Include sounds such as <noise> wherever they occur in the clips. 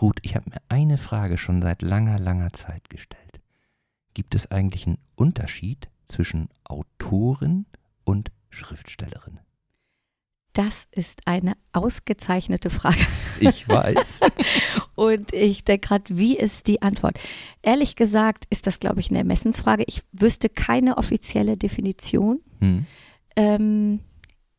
Ruth, ich habe mir eine Frage schon seit langer, langer Zeit gestellt. Gibt es eigentlich einen Unterschied zwischen Autorin und Schriftstellerin? Das ist eine ausgezeichnete Frage. Ich weiß. <laughs> Und ich denke gerade, wie ist die Antwort? Ehrlich gesagt ist das, glaube ich, eine Ermessensfrage. Ich wüsste keine offizielle Definition. Hm. Ähm,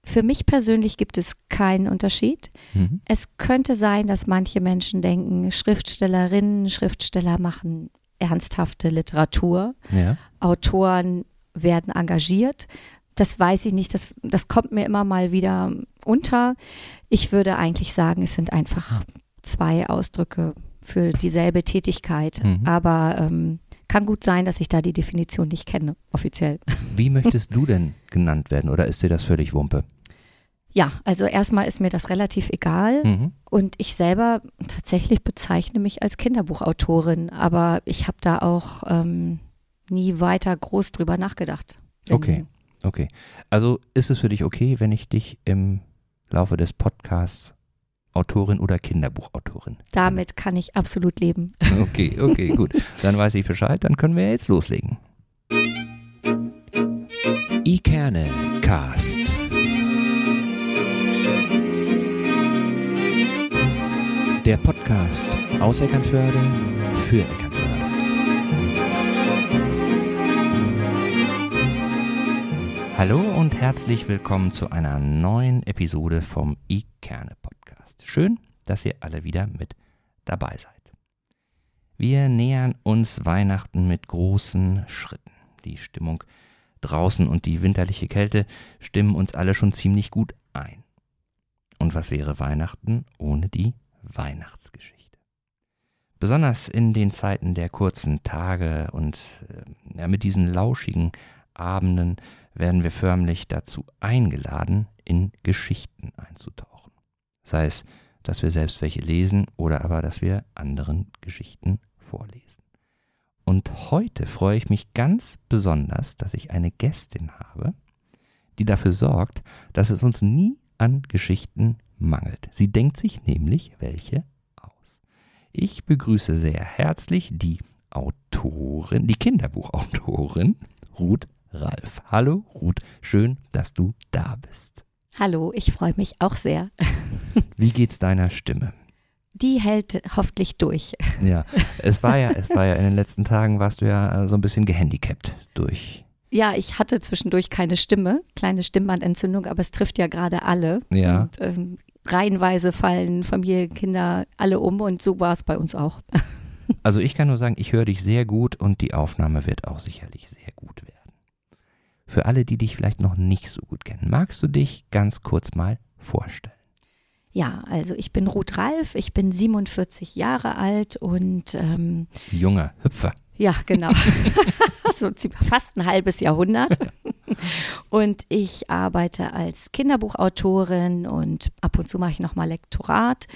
für mich persönlich gibt es keinen Unterschied. Mhm. Es könnte sein, dass manche Menschen denken, Schriftstellerinnen, Schriftsteller machen ernsthafte Literatur. Ja. Autoren werden engagiert. Das weiß ich nicht, das, das kommt mir immer mal wieder unter. Ich würde eigentlich sagen, es sind einfach zwei Ausdrücke für dieselbe Tätigkeit. Mhm. Aber ähm, kann gut sein, dass ich da die Definition nicht kenne, offiziell. Wie <laughs> möchtest du denn genannt werden oder ist dir das völlig Wumpe? Ja, also erstmal ist mir das relativ egal. Mhm. Und ich selber tatsächlich bezeichne mich als Kinderbuchautorin, aber ich habe da auch ähm, nie weiter groß drüber nachgedacht. Okay. Okay. Also ist es für dich okay, wenn ich dich im Laufe des Podcasts Autorin oder Kinderbuchautorin? Damit kann ich absolut leben. <laughs> Okay, okay, gut. Dann weiß ich Bescheid, dann können wir jetzt loslegen. Ikerne Cast. Der Podcast aus Eckernförde für Eckernförde. Hallo und herzlich willkommen zu einer neuen Episode vom Ikerne Podcast. Schön, dass ihr alle wieder mit dabei seid. Wir nähern uns Weihnachten mit großen Schritten. Die Stimmung draußen und die winterliche Kälte stimmen uns alle schon ziemlich gut ein. Und was wäre Weihnachten ohne die Weihnachtsgeschichte? Besonders in den Zeiten der kurzen Tage und äh, mit diesen lauschigen Abenden werden wir förmlich dazu eingeladen, in Geschichten einzutauchen. Sei es, dass wir selbst welche lesen oder aber, dass wir anderen Geschichten vorlesen. Und heute freue ich mich ganz besonders, dass ich eine Gästin habe, die dafür sorgt, dass es uns nie an Geschichten mangelt. Sie denkt sich nämlich welche aus. Ich begrüße sehr herzlich die Autorin, die Kinderbuchautorin Ruth Ralf. Hallo Ruth, schön, dass du da bist. Hallo, ich freue mich auch sehr. <laughs> Wie geht's deiner Stimme? Die hält hoffentlich durch. Ja, es war ja, es war ja in den letzten Tagen warst du ja äh, so ein bisschen gehandicapt durch. Ja, ich hatte zwischendurch keine Stimme, kleine Stimmbandentzündung, aber es trifft ja gerade alle. Ja. Und ähm, reihenweise fallen Familie, Kinder alle um und so war es bei uns auch. <laughs> Also ich kann nur sagen, ich höre dich sehr gut und die Aufnahme wird auch sicherlich sehr gut werden. Für alle, die dich vielleicht noch nicht so gut kennen, magst du dich ganz kurz mal vorstellen? Ja, also ich bin Ruth Ralf, ich bin 47 Jahre alt und ähm, Junger Hüpfer. Ja, genau. <laughs> so fast ein halbes Jahrhundert. Und ich arbeite als Kinderbuchautorin und ab und zu mache ich nochmal Lektorat.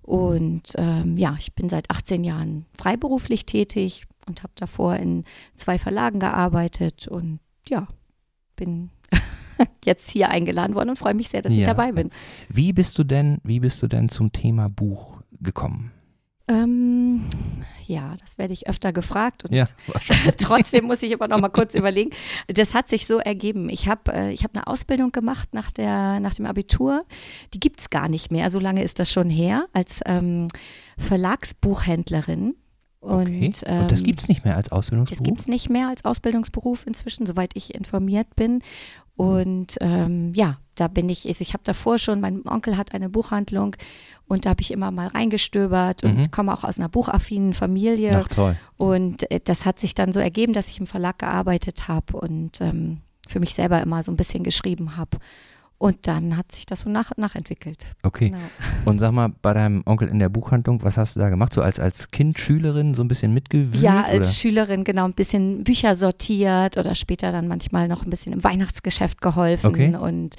Und ähm, ja, ich bin seit 18 Jahren freiberuflich tätig und habe davor in zwei Verlagen gearbeitet und ja, bin <laughs> jetzt hier eingeladen worden und freue mich sehr, dass ich Ja. dabei bin. Wie bist du denn, wie bist du denn zum Thema Buch gekommen? Ähm, ja, das werde ich öfter gefragt und Ja, <laughs> wahrscheinlich. Trotzdem muss ich aber noch mal kurz überlegen. Das hat sich so ergeben. Ich habe äh, ich hab eine Ausbildung gemacht nach, der, nach dem Abitur. Die gibt es gar nicht mehr. So lange ist das schon her. Als ähm, Verlagsbuchhändlerin. Und, Okay. ähm, und das gibt's nicht mehr als das Ausbildungsberuf? gibt es nicht mehr als Ausbildungsberuf inzwischen, soweit ich informiert bin. Und ähm, ja, da bin ich, also ich habe davor schon, mein Onkel hat eine Buchhandlung und da habe ich immer mal reingestöbert und Mhm. komme auch aus einer buchaffinen Familie. Ach toll. Und äh, das hat sich dann so ergeben, dass ich im Verlag gearbeitet habe und ähm, für mich selber immer so ein bisschen geschrieben habe. Und dann hat sich das so nach und nach entwickelt. Okay. Genau. <laughs> Und sag mal, bei deinem Onkel in der Buchhandlung, was hast du da gemacht? So als, als Kind, Schülerin, so ein bisschen mitgewühlt? Ja, als oder? Schülerin genau ein bisschen Bücher sortiert oder später dann manchmal noch ein bisschen im Weihnachtsgeschäft geholfen. Okay. Und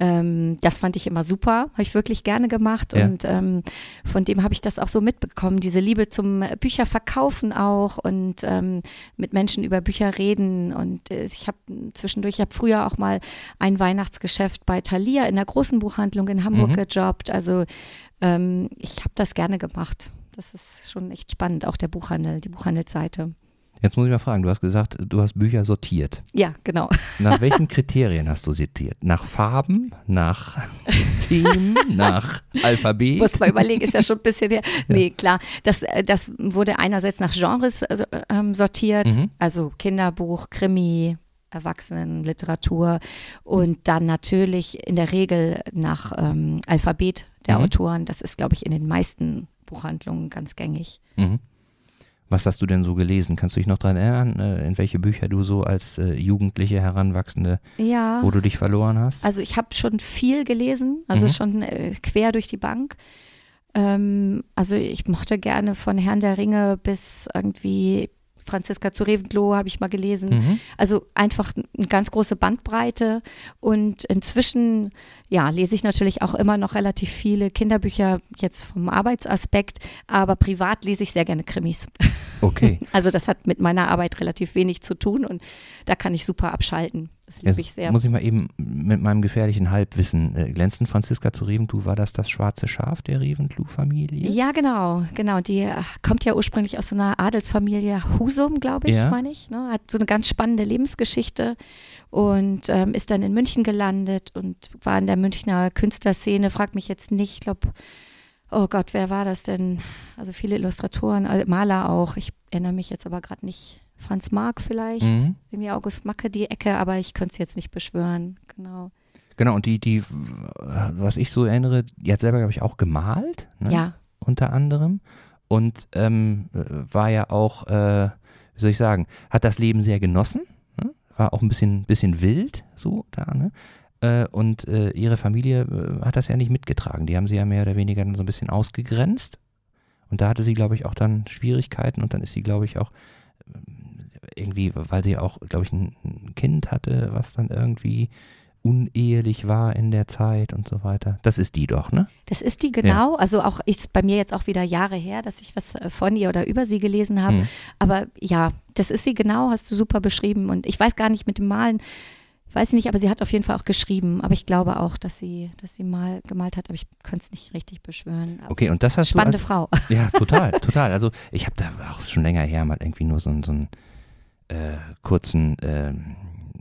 ähm, das fand ich immer super, habe ich wirklich gerne gemacht. Ja. Und ähm, von dem habe ich das auch so mitbekommen, diese Liebe zum Bücherverkaufen auch und ähm, mit Menschen über Bücher reden. Und äh, ich habe zwischendurch, ich habe früher auch mal ein Weihnachtsgeschäft bei Thalia in der großen Buchhandlung in Hamburg Mhm. gejobbt. Also ähm, ich habe das gerne gemacht. das ist schon echt spannend, auch der Buchhandel, die Buchhandelsseite. Jetzt muss ich mal fragen, du hast gesagt, du hast Bücher sortiert. Ja, genau. <laughs> Nach welchen Kriterien hast du sortiert? Nach Farben, nach <laughs> Themen, nach Alphabet? Muss man überlegen, ist ja schon ein bisschen her. Ja. Nee, klar. Das, äh, das wurde einerseits nach Genres also, ähm, sortiert, mhm. also Kinderbuch, Krimi, Erwachsenenliteratur und dann natürlich in der Regel nach ähm, Alphabet der mhm. Autoren. Das ist, glaube ich, in den meisten Buchhandlungen ganz gängig. Mhm. Was hast du denn so gelesen? Kannst du dich noch daran erinnern, äh, in welche Bücher du so als äh, Jugendliche, Heranwachsende, ja. wo du dich verloren hast? Also ich habe schon viel gelesen, also mhm. schon äh, quer durch die Bank. Ähm, also ich mochte gerne von Herrn der Ringe bis irgendwie Franziska zu Reventlow habe ich mal gelesen. Mhm. Also einfach eine ganz große Bandbreite. Und inzwischen, ja, lese ich natürlich auch immer noch relativ viele Kinderbücher jetzt vom Arbeitsaspekt, aber privat lese ich sehr gerne Krimis. Okay. <laughs> Also das hat mit meiner Arbeit relativ wenig zu tun und da kann ich super abschalten. Das liebe ich sehr. Muss ich mal eben mit meinem gefährlichen Halbwissen äh, glänzen. Franziska zu Reventlow, war das das schwarze Schaf der Reventlow-Familie? Ja, genau, genau. Die äh, kommt ja ursprünglich aus so einer Adelsfamilie Husum, glaube ich, ja. meine ich. Ne? Hat so eine ganz spannende Lebensgeschichte und ähm, ist dann in München gelandet und war in der Münchner Künstlerszene. Frag mich jetzt nicht, ich glaube, oh Gott, wer war das denn? Also viele Illustratoren, äh, Maler auch. Ich erinnere mich jetzt aber gerade nicht Franz Marc vielleicht, mhm. irgendwie August Macke die Ecke, aber ich könnte es jetzt nicht beschwören, genau. Genau, und die, die, was ich so erinnere, die hat selber, glaube ich, auch gemalt. Ne? Ja. Unter anderem. Und ähm, war ja auch, äh, wie soll ich sagen, hat das Leben sehr genossen. Ne? War auch ein bisschen, bisschen wild, so da, ne? Äh, und äh, ihre Familie äh, hat das ja nicht mitgetragen. Die haben sie ja mehr oder weniger dann so ein bisschen ausgegrenzt. Und da hatte sie, glaube ich, auch dann Schwierigkeiten und dann ist sie, glaube ich, auch irgendwie, weil sie auch, glaube ich, ein, Kind hatte, was dann irgendwie unehelich war in der Zeit und so weiter. Das ist die doch, ne? Das ist die genau. Ja. Also auch ist bei mir jetzt auch wieder Jahre her, dass ich was äh, von ihr oder über sie gelesen habe. Hm. Aber ja, das ist sie genau, hast du super beschrieben. Und ich weiß gar nicht mit dem Malen, weiß ich nicht, aber sie hat auf jeden Fall auch geschrieben. Aber ich glaube auch, dass sie, dass sie mal gemalt hat, aber ich könnte es nicht richtig beschwören. Aber okay, und das hast spannende du. Spannende Frau. Ja, <laughs> total, total. Also ich habe da auch schon länger her mal irgendwie nur so, so ein äh, kurzen äh,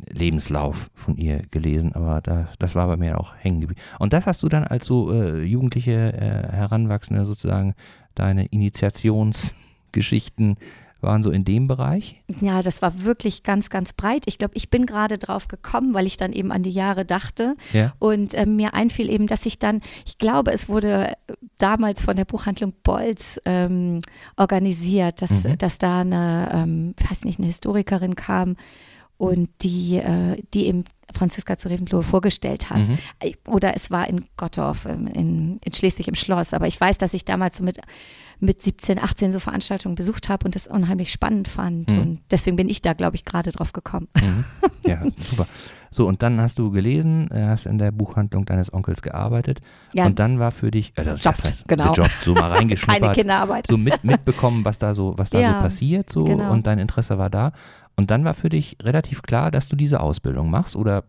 Lebenslauf von ihr gelesen, aber da, das war bei mir auch hängen geblieben. Und das hast du dann als so äh, jugendliche, äh, Heranwachsende sozusagen deine Initiationsgeschichten waren so in dem Bereich? Ja, das war wirklich ganz, ganz breit. Ich glaube, ich bin gerade drauf gekommen, weil ich dann eben an die Jahre dachte ja. und äh, mir einfiel eben, dass ich dann, ich glaube, es wurde damals von der Buchhandlung Bolz ähm, organisiert, dass, mhm. dass da eine, ähm, weiß nicht, eine Historikerin kam und die, äh, die eben Franziska zu Reventlow vorgestellt hat. Mhm. Äh, oder es war in Gottorf, ähm, in, in Schleswig im Schloss. Aber ich weiß, dass ich damals so mit mit 17, 18 so Veranstaltungen besucht habe und das unheimlich spannend fand. Mhm. Und deswegen bin ich da, glaube ich, gerade drauf gekommen. Mhm. Ja, super. So, und dann hast du gelesen, äh, hast in der Buchhandlung deines Onkels gearbeitet. Ja. Und dann war für dich, also, Job, heißt, genau. Job, so mal <laughs> reingeschnuppert. Keine Kinderarbeit. So mit, mitbekommen, was da so, was da ja, so passiert, so, genau. und dein Interesse war da. Und dann war für dich relativ klar, dass du diese Ausbildung machst oder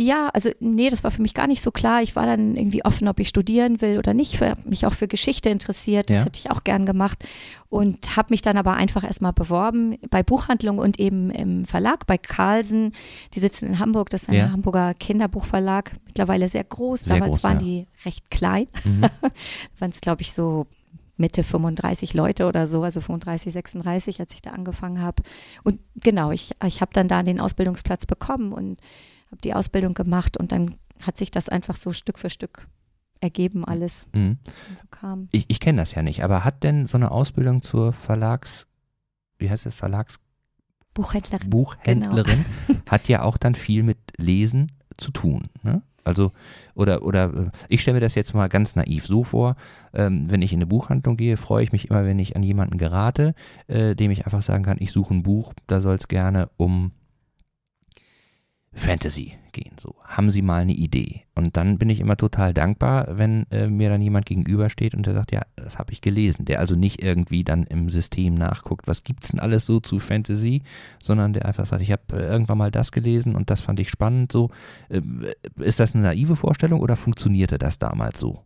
ja, also nee, das war für mich gar nicht so klar. Ich war dann irgendwie offen, ob ich studieren will oder nicht. Ich habe mich auch für Geschichte interessiert. Das ja. hätte ich auch gern gemacht. Und habe mich dann aber einfach erstmal beworben bei Buchhandlung und eben im Verlag, bei Carlsen. Die sitzen in Hamburg. Das ist ein ja. Hamburger Kinderbuchverlag. Mittlerweile sehr groß. Sehr Damals groß, waren ja. die recht klein. Mhm. <laughs> waren es, glaube ich, so Mitte 35 Leute oder so, also 35, 36, als ich da angefangen habe. Und genau, ich, ich habe dann da den Ausbildungsplatz bekommen und habe die Ausbildung gemacht und dann hat sich das einfach so Stück für Stück ergeben alles. Mhm. So kam. Ich, ich kenne das ja nicht, aber hat denn so eine Ausbildung zur Verlags, wie heißt es, Verlags Buchhändlerin, Buchhändlerin genau. <laughs> hat ja auch dann viel mit Lesen zu tun. Ne? Also, oder, oder äh, ich stelle mir das jetzt mal ganz naiv so vor, ähm, wenn ich in eine Buchhandlung gehe, freue ich mich immer, wenn ich an jemanden gerate, äh, dem ich einfach sagen kann, ich suche ein Buch, da soll es gerne um Fantasy gehen. So, haben Sie mal eine Idee? Und dann bin ich immer total dankbar, wenn äh, mir dann jemand gegenübersteht und der sagt, ja, das habe ich gelesen. Der also nicht irgendwie dann im System nachguckt, was gibt es denn alles so zu Fantasy, sondern der einfach sagt, ich habe äh, irgendwann mal das gelesen und das fand ich spannend. So, äh, ist das eine naive Vorstellung oder funktionierte das damals so?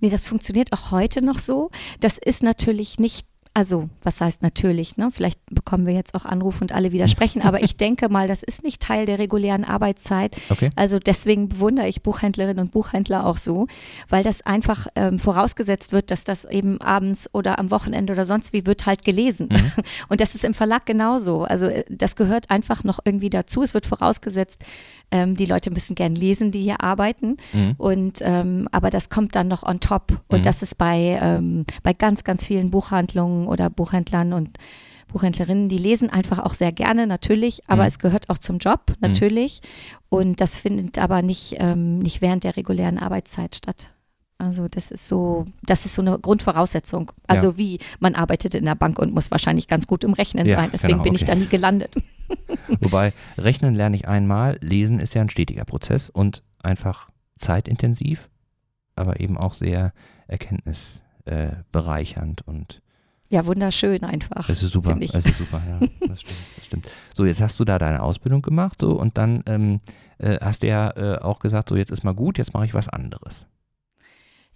Nee, das funktioniert auch heute noch so. Das ist natürlich nicht also, was heißt natürlich, ne? Vielleicht bekommen wir jetzt auch Anrufe und alle widersprechen, aber ich <laughs> denke mal, das ist nicht Teil der regulären Arbeitszeit. Okay. Also deswegen bewundere ich Buchhändlerinnen und Buchhändler auch so, weil das einfach ähm, vorausgesetzt wird, dass das eben abends oder am Wochenende oder sonst wie wird halt gelesen. Mhm. <laughs> Und das ist im Verlag genauso. Also äh, das gehört einfach noch irgendwie dazu. Es wird vorausgesetzt, ähm, die Leute müssen gern lesen, die hier arbeiten. Mhm. Und ähm, aber das kommt dann noch on top. Und mhm. das ist bei, ähm, bei ganz, ganz vielen Buchhandlungen oder Buchhändlern und Buchhändlerinnen, die lesen einfach auch sehr gerne, natürlich, aber mhm. es gehört auch zum Job, mhm. natürlich. Und das findet aber nicht, ähm, nicht während der regulären Arbeitszeit statt. Also das ist so, das ist so eine Grundvoraussetzung. Also ja. wie man arbeitet in der Bank und muss wahrscheinlich ganz gut im Rechnen ja, sein. Deswegen genau, bin ich da nie gelandet. <laughs> Wobei Rechnen lerne ich einmal, Lesen ist ja ein stetiger Prozess und einfach zeitintensiv, aber eben auch sehr erkenntnisbereichernd und ja, wunderschön einfach. Das ist super, das ist super, ja, das stimmt, das stimmt. So, jetzt hast du da deine Ausbildung gemacht so und dann ähm, äh, hast du ja äh, auch gesagt, so jetzt ist mal gut, jetzt mache ich was anderes.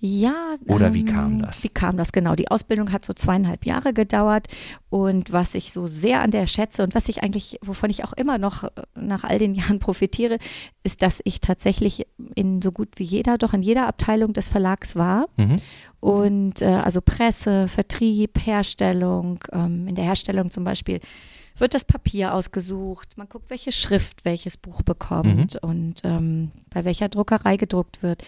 Ja. Oder wie kam ähm, das? Wie kam das genau? Die Ausbildung hat so zweieinhalb Jahre gedauert und was ich so sehr an der schätze und was ich eigentlich, wovon ich auch immer noch äh, nach all den <laughs> Jahren profitiere, ist, dass ich tatsächlich in so gut wie jeder, doch in jeder Abteilung des Verlags war. Mhm. Und äh, also Presse, Vertrieb, Herstellung, ähm, in der Herstellung zum Beispiel wird das Papier ausgesucht, man guckt, welche Schrift welches Buch bekommt mhm. und ähm, bei welcher Druckerei gedruckt wird.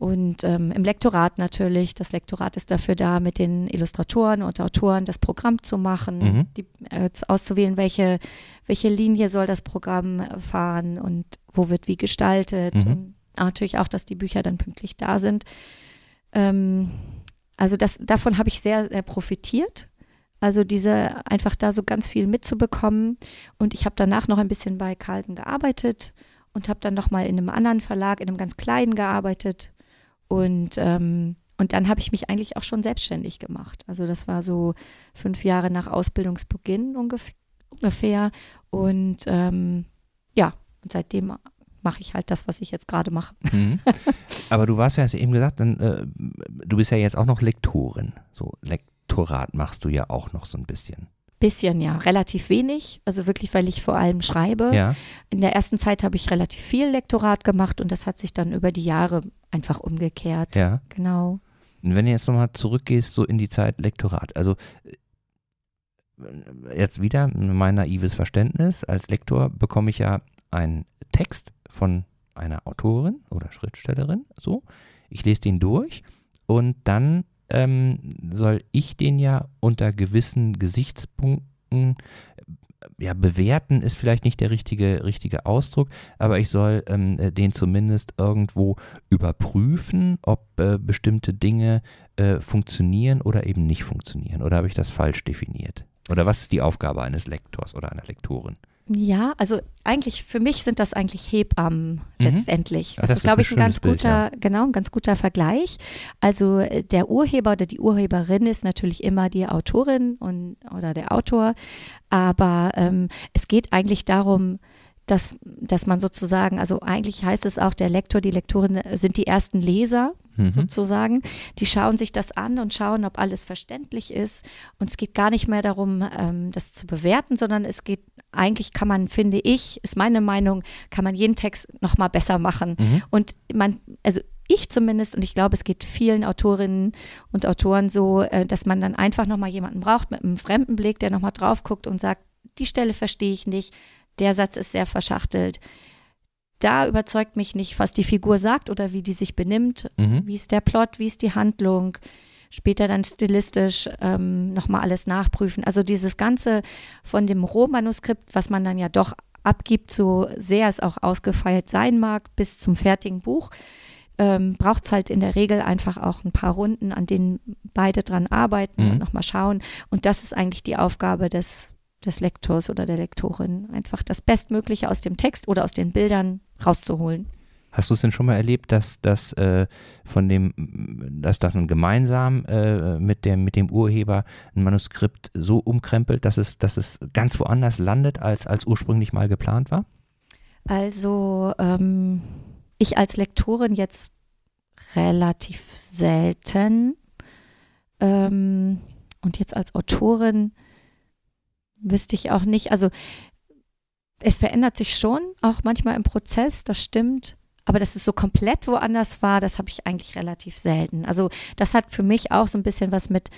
Und ähm, im Lektorat natürlich, das Lektorat ist dafür da, mit den Illustratoren und Autoren das Programm zu machen, mhm. die, äh, auszuwählen, welche, welche Linie soll das Programm fahren und wo wird wie gestaltet. Mhm. Und natürlich auch, dass die Bücher dann pünktlich da sind. Ähm, also das, davon habe ich sehr, sehr profitiert. Also diese einfach da so ganz viel mitzubekommen. Und ich habe danach noch ein bisschen bei Carlsen gearbeitet und habe dann noch mal in einem anderen Verlag, in einem ganz kleinen gearbeitet und, ähm, und dann habe ich mich eigentlich auch schon selbstständig gemacht. Also das war so fünf Jahre nach Ausbildungsbeginn ungefähr. Und ähm, ja, und seitdem mache ich halt das, was ich jetzt gerade mache. Mhm. Aber du warst ja, hast eben gesagt, dann, äh, du bist ja jetzt auch noch Lektorin. So Lektorat machst du ja auch noch so ein bisschen. Bisschen, ja, relativ wenig. Also wirklich, weil ich vor allem schreibe. Ja. In der ersten Zeit habe ich relativ viel Lektorat gemacht und das hat sich dann über die Jahre einfach umgekehrt. Ja. Genau. Und wenn du jetzt nochmal zurückgehst, so in die Zeit Lektorat, also äh, jetzt wieder mein naives Verständnis, als Lektor bekomme ich ja einen Text von einer Autorin oder Schriftstellerin, so. Ich lese den durch und dann ähm, soll ich den ja unter gewissen Gesichtspunkten äh, ja, bewerten ist vielleicht nicht der richtige, richtige Ausdruck, aber ich soll ähm, äh, den zumindest irgendwo überprüfen, ob äh, bestimmte Dinge äh, funktionieren oder eben nicht funktionieren. Oder habe ich das falsch definiert? Oder was ist die Aufgabe eines Lektors oder einer Lektorin? Ja, also eigentlich für mich sind das eigentlich Hebammen mhm. letztendlich. Das, das ist, glaube ich, ein ganz Bild, guter, ja. genau, ein ganz guter Vergleich. Also äh, der Urheber oder die Urheberin ist natürlich immer die Autorin und, oder der Autor, aber ähm, es geht eigentlich darum, dass, dass man sozusagen, also eigentlich heißt es auch, der Lektor, die Lektorin sind die ersten Leser mhm. sozusagen. Die schauen sich das an und schauen, ob alles verständlich ist. Und es geht gar nicht mehr darum, ähm, das zu bewerten, sondern es geht, eigentlich kann man, finde ich, ist meine Meinung, kann man jeden Text nochmal besser machen. Mhm. Und man, also ich zumindest, und ich glaube, es geht vielen Autorinnen und Autoren so, äh, dass man dann einfach nochmal jemanden braucht mit einem fremden Blick, der nochmal drauf guckt und sagt, die Stelle verstehe ich nicht der Satz ist sehr verschachtelt. Da überzeugt mich nicht, was die Figur sagt oder wie die sich benimmt. Mhm. Wie ist der Plot, wie ist die Handlung? Später dann stilistisch ähm, nochmal alles nachprüfen. Also dieses Ganze von dem Rohmanuskript, was man dann ja doch abgibt, so sehr es auch ausgefeilt sein mag, bis zum fertigen Buch, ähm, braucht es halt in der Regel einfach auch ein paar Runden, an denen beide dran arbeiten mhm. und nochmal schauen. Und das ist eigentlich die Aufgabe des des Lektors oder der Lektorin, einfach das Bestmögliche aus dem Text oder aus den Bildern rauszuholen. Hast du es denn schon mal erlebt, dass das äh, von dem, dass dann gemeinsam äh, mit dem mit dem Urheber ein Manuskript so umkrempelt, dass es, dass es ganz woanders landet, als als ursprünglich mal geplant war? Also ähm, ich als Lektorin jetzt relativ selten. Ähm, und jetzt als Autorin wüsste ich auch nicht, also es verändert sich schon, auch manchmal im Prozess, das stimmt. Aber dass es so komplett woanders war, das habe ich eigentlich relativ selten. Also das hat für mich auch so ein bisschen was mit,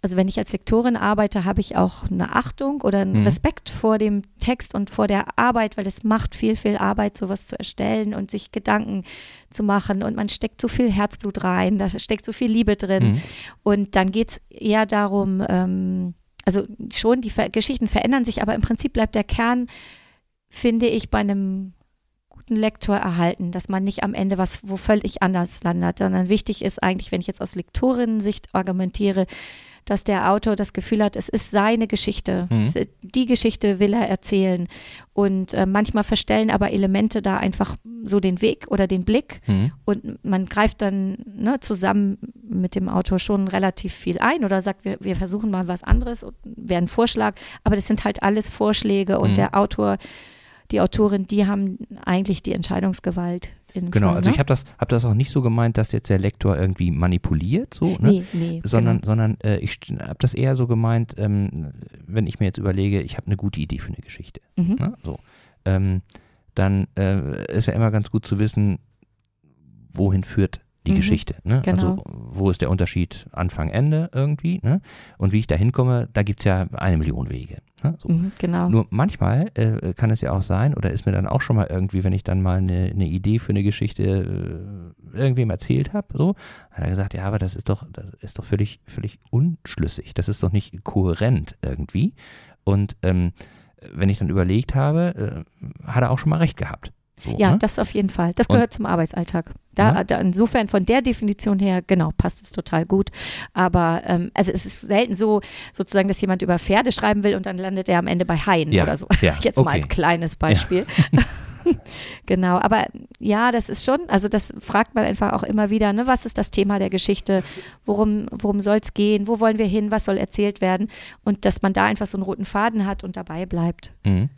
also wenn ich als Lektorin arbeite, habe ich auch eine Achtung oder einen Mhm. Respekt vor dem Text und vor der Arbeit, weil es macht viel, viel Arbeit, sowas zu erstellen und sich Gedanken zu machen und man steckt so viel Herzblut rein, da steckt so viel Liebe drin. Mhm. Und dann geht es eher darum, ähm, also schon, die Ver Geschichten verändern sich, aber im Prinzip bleibt der Kern, finde ich, bei einem guten Lektor erhalten, dass man nicht am Ende was wo völlig anders landet, sondern wichtig ist eigentlich, wenn ich jetzt aus Lektorinnen-Sicht argumentiere, dass der Autor das Gefühl hat, es ist seine Geschichte. Mhm. Die Geschichte will er erzählen. Und äh, manchmal verstellen aber Elemente da einfach so den Weg oder den Blick. Mhm. Und man greift dann ne, zusammen mit dem Autor schon relativ viel ein oder sagt, wir, wir versuchen mal was anderes und wäre ein Vorschlag. Aber das sind halt alles Vorschläge und Mhm. der Autor, die Autorin, die haben eigentlich die Entscheidungsgewalt. In Genau, Fall, also ne? ich habe das, hab das auch nicht so gemeint, dass jetzt der Lektor irgendwie manipuliert, so, ne? Nee, nee. sondern, genau. sondern äh, ich habe das eher so gemeint, ähm, wenn ich mir jetzt überlege, ich habe eine gute Idee für eine Geschichte. Mhm. Ne? So. Ähm, dann äh, ist ja immer ganz gut zu wissen, wohin führt die Mhm, Geschichte. Ne? genau. Also wo ist der Unterschied Anfang, Ende irgendwie. Ne? Und wie ich da hinkomme, da gibt es ja eine Million Wege. Ne? So. Mhm, genau. Nur manchmal äh, kann es ja auch sein, oder ist mir dann auch schon mal irgendwie, wenn ich dann mal eine, eine Idee für eine Geschichte äh, irgendwem erzählt habe, so, hat er gesagt, ja, aber das ist doch, das ist doch völlig, völlig unschlüssig. Das ist doch nicht kohärent irgendwie. Und ähm, wenn ich dann überlegt habe, äh, hat er auch schon mal recht gehabt. So, Ja, ne? das auf jeden Fall. Das Und- gehört zum Arbeitsalltag. Da, Ja. da insofern von der Definition her, genau, passt es total gut. Aber ähm, also es ist selten so, sozusagen, dass jemand über Pferde schreiben will und dann landet er am Ende bei Haien Ja, oder so. ja, <laughs> Jetzt mal okay. als kleines Beispiel. <laughs> <laughs> genau, aber ja, das ist schon, also das fragt man einfach auch immer wieder, ne, was ist das Thema der Geschichte, worum, worum soll es gehen, wo wollen wir hin, was soll erzählt werden? Und dass man da einfach so einen roten Faden hat und dabei bleibt. Mhm.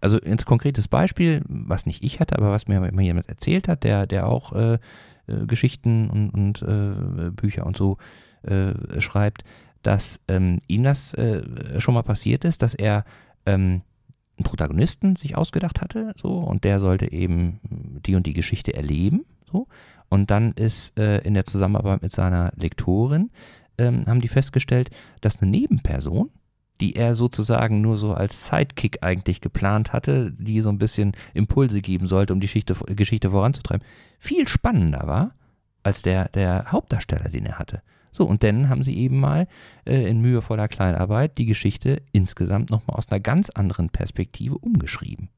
Also ein konkretes Beispiel, was nicht ich hatte, aber was mir mal jemand erzählt hat, der, der auch äh, äh, Geschichten und, und äh, Bücher und so äh, schreibt, dass ähm, ihm das äh, schon mal passiert ist, dass er ähm, einen Protagonisten sich ausgedacht hatte, so, und der sollte eben die und die Geschichte erleben, so. Und dann ist äh, in der Zusammenarbeit mit seiner Lektorin, ähm, haben die festgestellt, dass eine Nebenperson, die er sozusagen nur so als Sidekick eigentlich geplant hatte, die so ein bisschen Impulse geben sollte, um die Geschichte, Geschichte voranzutreiben, viel spannender war als der, der Hauptdarsteller, den er hatte. So, und dann haben sie eben mal äh, in mühevoller Kleinarbeit die Geschichte insgesamt nochmal aus einer ganz anderen Perspektive umgeschrieben.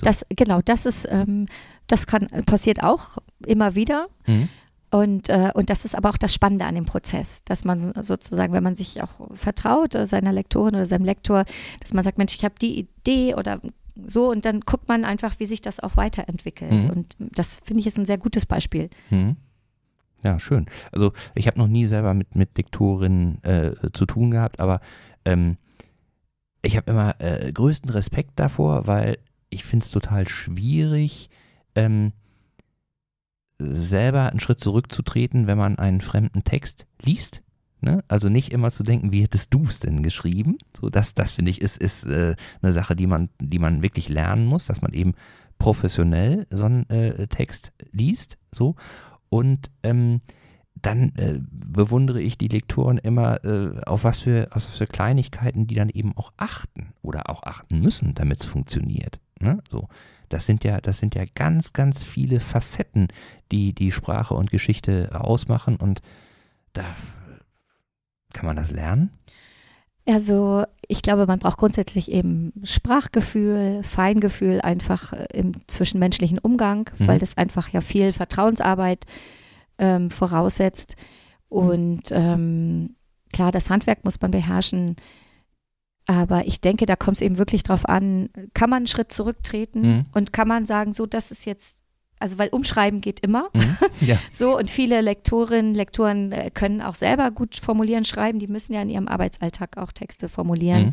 So. Das, genau, das ist, ähm, das kann, passiert auch immer wieder. Mhm. Und, äh, und das ist aber auch das Spannende an dem Prozess, dass man sozusagen, wenn man sich auch vertraut, äh, seiner Lektorin oder seinem Lektor, dass man sagt, Mensch, ich habe die Idee oder so und dann guckt man einfach, wie sich das auch weiterentwickelt. Mhm. Und das finde ich ist ein sehr gutes Beispiel. Mhm. Ja, schön. Also ich habe noch nie selber mit, mit Lektorinnen äh, zu tun gehabt, aber ähm, ich habe immer äh, größten Respekt davor, weil ich finde es total schwierig, ähm, selber einen Schritt zurückzutreten, wenn man einen fremden Text liest. Ne? Also nicht immer zu denken, wie hättest du es denn geschrieben? So, das, das finde ich, ist, ist äh, eine Sache, die man, die man wirklich lernen muss, dass man eben professionell so einen äh, Text liest. So. Und ähm, dann äh, bewundere ich die Lektoren immer, äh, auf, was für, auf was für Kleinigkeiten die dann eben auch achten oder auch achten müssen, damit es funktioniert. Ne? So. Das sind ja, das sind ja ganz, ganz viele Facetten, die die Sprache und Geschichte ausmachen und da kann man das lernen. Also ich glaube, man braucht grundsätzlich eben Sprachgefühl, Feingefühl einfach äh, im zwischenmenschlichen Umgang, Mhm. weil das einfach ja viel Vertrauensarbeit ähm, voraussetzt. Und ähm, klar, das Handwerk muss man beherrschen. Aber ich denke, da kommt es eben wirklich drauf an, kann man einen Schritt zurücktreten Mhm. und kann man sagen, so, das ist jetzt, also weil umschreiben geht immer. Mhm. Ja. <laughs> So, und viele Lektorinnen, Lektoren äh, können auch selber gut formulieren, schreiben. Die müssen ja in ihrem Arbeitsalltag auch Texte formulieren, Mhm.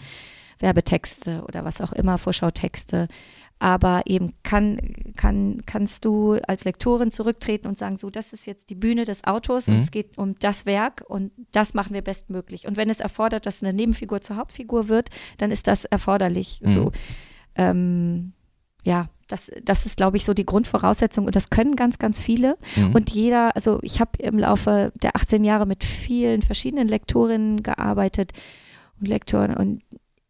Werbetexte oder was auch immer, Vorschautexte. aber eben kann, kann, kannst du als Lektorin zurücktreten und sagen, so, das ist jetzt die Bühne des Autors Mhm. und es geht um das Werk und das machen wir bestmöglich. Und wenn es erfordert, dass eine Nebenfigur zur Hauptfigur wird, dann ist das erforderlich. Mhm. So, ähm, ja, das, das ist, glaube ich, so die Grundvoraussetzung und das können ganz, ganz viele. Mhm. Und jeder, also ich habe im Laufe der 18 Jahre mit vielen verschiedenen Lektorinnen gearbeitet und Lektoren und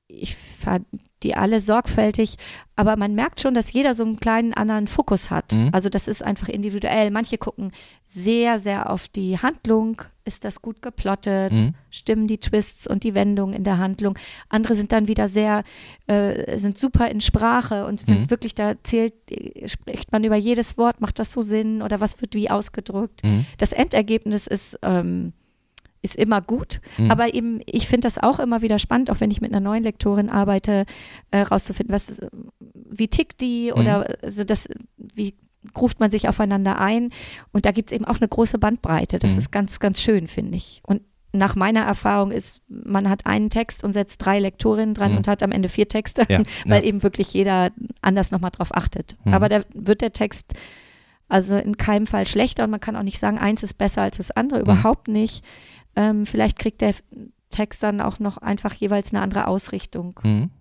ich fand die alle sorgfältig, aber man merkt schon, dass jeder so einen kleinen anderen Fokus hat. Mhm. Also das ist einfach individuell. Manche gucken sehr, sehr auf die Handlung. Ist das gut geplottet? Mhm. Stimmen die Twists und die Wendungen in der Handlung? Andere sind dann wieder sehr, äh, sind super in Sprache und sind Mhm. wirklich, da zählt, äh, spricht man über jedes Wort, macht das so Sinn oder was wird wie ausgedrückt? Mhm. Das Endergebnis ist, ähm, ist immer gut, Mhm. aber eben, ich finde das auch immer wieder spannend, auch wenn ich mit einer neuen Lektorin arbeite, äh, rauszufinden, was, wie tickt die Mhm. oder also das, wie ruft man sich aufeinander ein und da gibt es eben auch eine große Bandbreite. Das Mhm. ist ganz, ganz schön, finde ich. Und nach meiner Erfahrung ist, man hat einen Text und setzt drei Lektorinnen dran Mhm. und hat am Ende vier Texte, Ja, <laughs> weil ja. eben wirklich jeder anders nochmal drauf achtet. Mhm. Aber da wird der Text also in keinem Fall schlechter und man kann auch nicht sagen, eins ist besser als das andere, Mhm. überhaupt nicht. Ähm, vielleicht kriegt der Text dann auch noch einfach jeweils eine andere Ausrichtung. Mhm.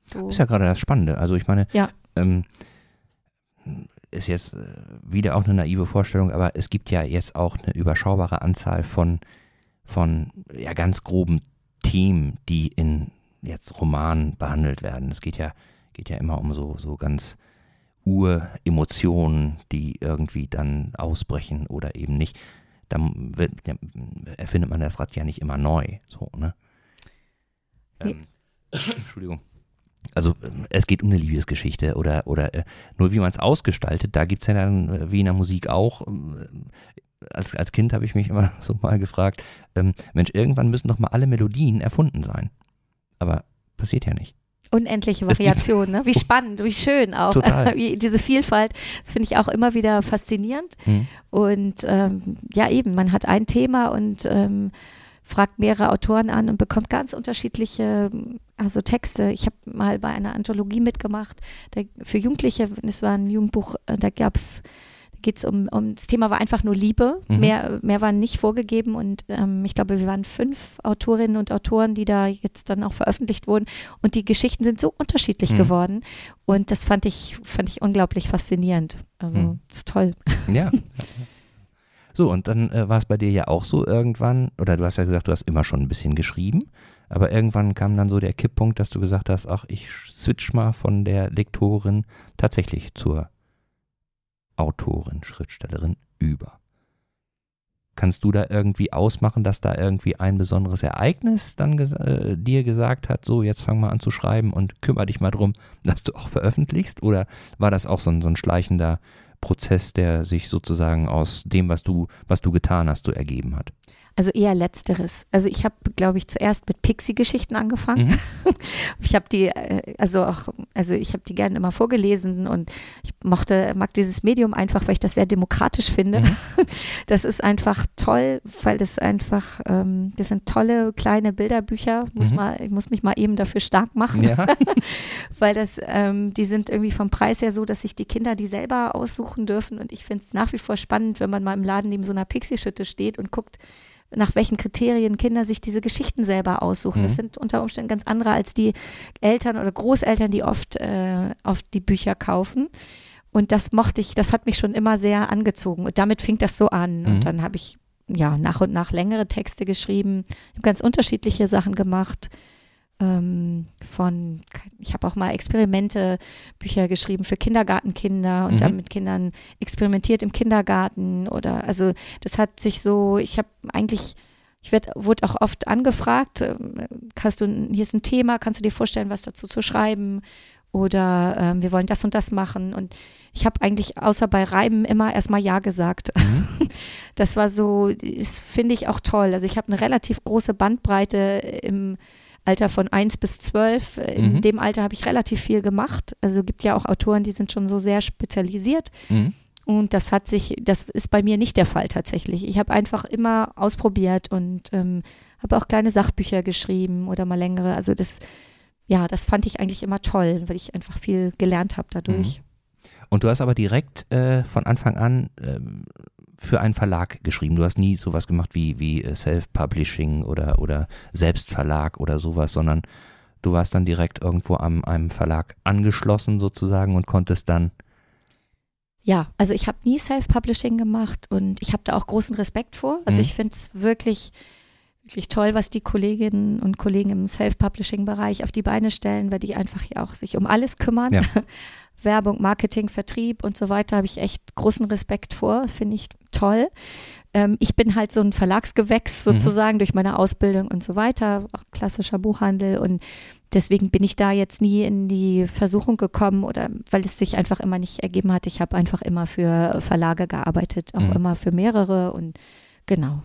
So. Ist ja gerade das Spannende. Also ich meine, Ja. ähm, ist jetzt äh, wieder auch eine naive Vorstellung, aber es gibt ja jetzt auch eine überschaubare Anzahl von, von ja, ganz groben Themen, die in jetzt Romanen behandelt werden. Es geht ja, geht ja immer um so, so ganz Uremotionen, die irgendwie dann ausbrechen oder eben nicht. Dann erfindet man das Rad ja nicht immer neu. So, ne? Ähm, Entschuldigung. Also ähm, es geht um eine Liebesgeschichte oder, oder äh, nur wie man es ausgestaltet, da gibt es ja dann, äh, wie in der Musik auch, ähm, als, als Kind habe ich mich <laughs> immer so mal gefragt, ähm, Mensch, irgendwann müssen doch mal alle Melodien erfunden sein. Aber passiert ja nicht. Unendliche Variationen, ne? wie spannend, wie schön auch. <laughs> Wie, diese Vielfalt, das finde ich auch immer wieder faszinierend. Hm. Und ähm, ja, eben, man hat ein Thema und ähm, fragt mehrere Autoren an und bekommt ganz unterschiedliche also Texte. Ich habe mal bei einer Anthologie mitgemacht da, für Jugendliche, es war ein Jugendbuch, äh, da gab es geht es um, um, das Thema war einfach nur Liebe. Mhm. Mehr, mehr war nicht vorgegeben und ähm, ich glaube, wir waren fünf Autorinnen und Autoren, die da jetzt dann auch veröffentlicht wurden und die Geschichten sind so unterschiedlich Mhm. geworden und das fand ich, fand ich unglaublich faszinierend. Also, Mhm. das ist toll. Ja. So, und dann äh, war es bei dir ja auch so irgendwann, oder du hast ja gesagt, du hast immer schon ein bisschen geschrieben, aber irgendwann kam dann so der Kipppunkt, dass du gesagt hast, ach, ich switch mal von der Lektorin tatsächlich zur Autorin, Schriftstellerin über. Kannst du da irgendwie ausmachen, dass da irgendwie ein besonderes Ereignis dann ges äh, dir gesagt hat, so jetzt fang mal an zu schreiben und kümmere dich mal drum, <laughs> dass du auch veröffentlichst? Oder war das auch so ein, so ein schleichender Prozess, der sich sozusagen aus dem, was du, was du getan hast, so ergeben hat? Also eher letzteres. Also ich habe, glaube ich, zuerst mit Pixie-Geschichten angefangen. Mhm. <laughs> Ich habe die, äh, also auch, also ich habe die gerne immer vorgelesen und ich mochte, mag dieses Medium einfach, weil ich das sehr demokratisch finde. Mhm. <laughs> Das ist einfach toll, weil das einfach, ähm, das sind tolle kleine Bilderbücher. Muss Mhm. mal, ich muss mich mal eben dafür stark machen, Ja. <laughs> weil das, ähm, die sind irgendwie vom Preis her so, dass sich die Kinder die selber aussuchen dürfen. Und ich finde es nach wie vor spannend, wenn man mal im Laden neben so einer Pixie-Schütte steht und guckt, nach welchen Kriterien Kinder sich diese Geschichten selber aussuchen. Das Mhm. sind unter Umständen ganz andere als die Eltern oder Großeltern, die oft, äh, oft die Bücher kaufen. Und das mochte ich, das hat mich schon immer sehr angezogen. Und damit fing das so an. Mhm. Und dann habe ich ja nach und nach längere Texte geschrieben, ganz unterschiedliche Sachen gemacht. Ähm, von, ich habe auch mal Experimente, Bücher geschrieben für Kindergartenkinder und Mhm. dann mit Kindern experimentiert im Kindergarten oder also das hat sich so, ich habe eigentlich, ich werd, wurde auch oft angefragt, ähm, kannst du, hier ist ein Thema, kannst du dir vorstellen, was dazu zu schreiben oder ähm, wir wollen das und das machen und ich habe eigentlich außer bei Reiben immer erstmal Ja gesagt. Mhm. <laughs> Das war so, das finde ich auch toll. Also ich habe eine relativ große Bandbreite im Alter von 1 bis 12. In Mhm. dem Alter habe ich relativ viel gemacht. Also gibt ja auch Autoren, die sind schon so sehr spezialisiert. Mhm. Und das hat sich, das ist bei mir nicht der Fall tatsächlich. Ich habe einfach immer ausprobiert und ähm, habe auch kleine Sachbücher geschrieben oder mal längere. Also das, ja, das fand ich eigentlich immer toll, weil ich einfach viel gelernt habe dadurch. Mhm. Und du hast aber direkt äh, von Anfang an äh, für einen Verlag geschrieben. Du hast nie sowas gemacht wie, wie äh, Self-Publishing oder, oder Selbstverlag oder sowas, sondern du warst dann direkt irgendwo am einem Verlag angeschlossen sozusagen und konntest dann ja, also ich habe nie Self-Publishing gemacht und ich habe da auch großen Respekt vor. Also mhm. ich finde es wirklich, wirklich toll, was die Kolleginnen und Kollegen im Self-Publishing-Bereich auf die Beine stellen, weil die einfach ja auch sich um alles kümmern. Ja. <laughs> Werbung, Marketing, Vertrieb und so weiter habe ich echt großen Respekt vor. Das finde ich toll. Ähm, ich bin halt so ein Verlagsgewächs mhm. sozusagen mhm. durch meine Ausbildung und so weiter, auch klassischer Buchhandel und deswegen bin ich da jetzt nie in die Versuchung gekommen oder weil es sich einfach immer nicht ergeben hat. Ich habe einfach immer für Verlage gearbeitet, auch mhm. immer für mehrere und genau.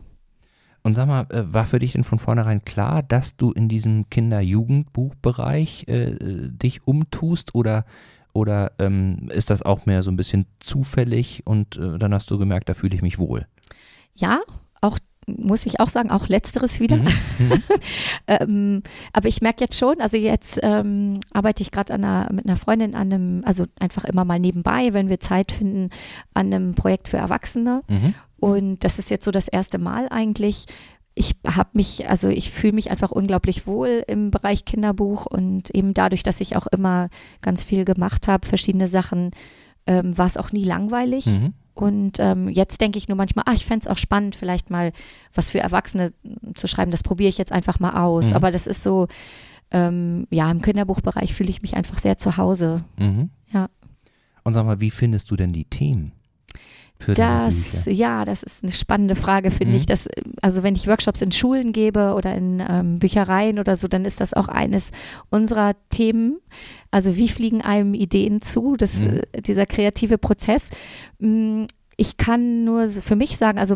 Und sag mal, äh, war für dich denn von vornherein klar, dass du in diesem Kinder-Jugendbuchbereich äh, dich umtust oder oder ähm, ist das auch mehr so ein bisschen zufällig und äh, dann hast du gemerkt, da fühle ich mich wohl? Ja, auch muss ich auch sagen, auch letzteres wieder. Mhm. Mhm. <laughs> ähm, aber ich merke jetzt schon, also jetzt ähm, arbeite ich gerade mit einer Freundin an einem, also einfach immer mal nebenbei, wenn wir Zeit finden, an einem Projekt für Erwachsene. Mhm. Und das ist jetzt so das erste Mal eigentlich, ich habe mich, also ich fühle mich einfach unglaublich wohl im Bereich Kinderbuch und eben dadurch, dass ich auch immer ganz viel gemacht habe, verschiedene Sachen, ähm, war es auch nie langweilig. Mhm. Und ähm, jetzt denke ich nur manchmal, ach, ich fände es auch spannend, vielleicht mal was für Erwachsene zu schreiben. Das probiere ich jetzt einfach mal aus. Mhm. Aber das ist so, ähm, ja, im Kinderbuchbereich fühle ich mich einfach sehr zu Hause. Mhm. Ja. Und sag mal, wie findest du denn die Themen? Das, ja, das ist eine spannende Frage, finde mhm. ich. Dass, also wenn ich Workshops in Schulen gebe oder in ähm, Büchereien oder so, dann ist das auch eines unserer Themen. Also wie fliegen einem Ideen zu, das, mhm. äh, dieser kreative Prozess. Mm, ich kann nur für mich sagen, also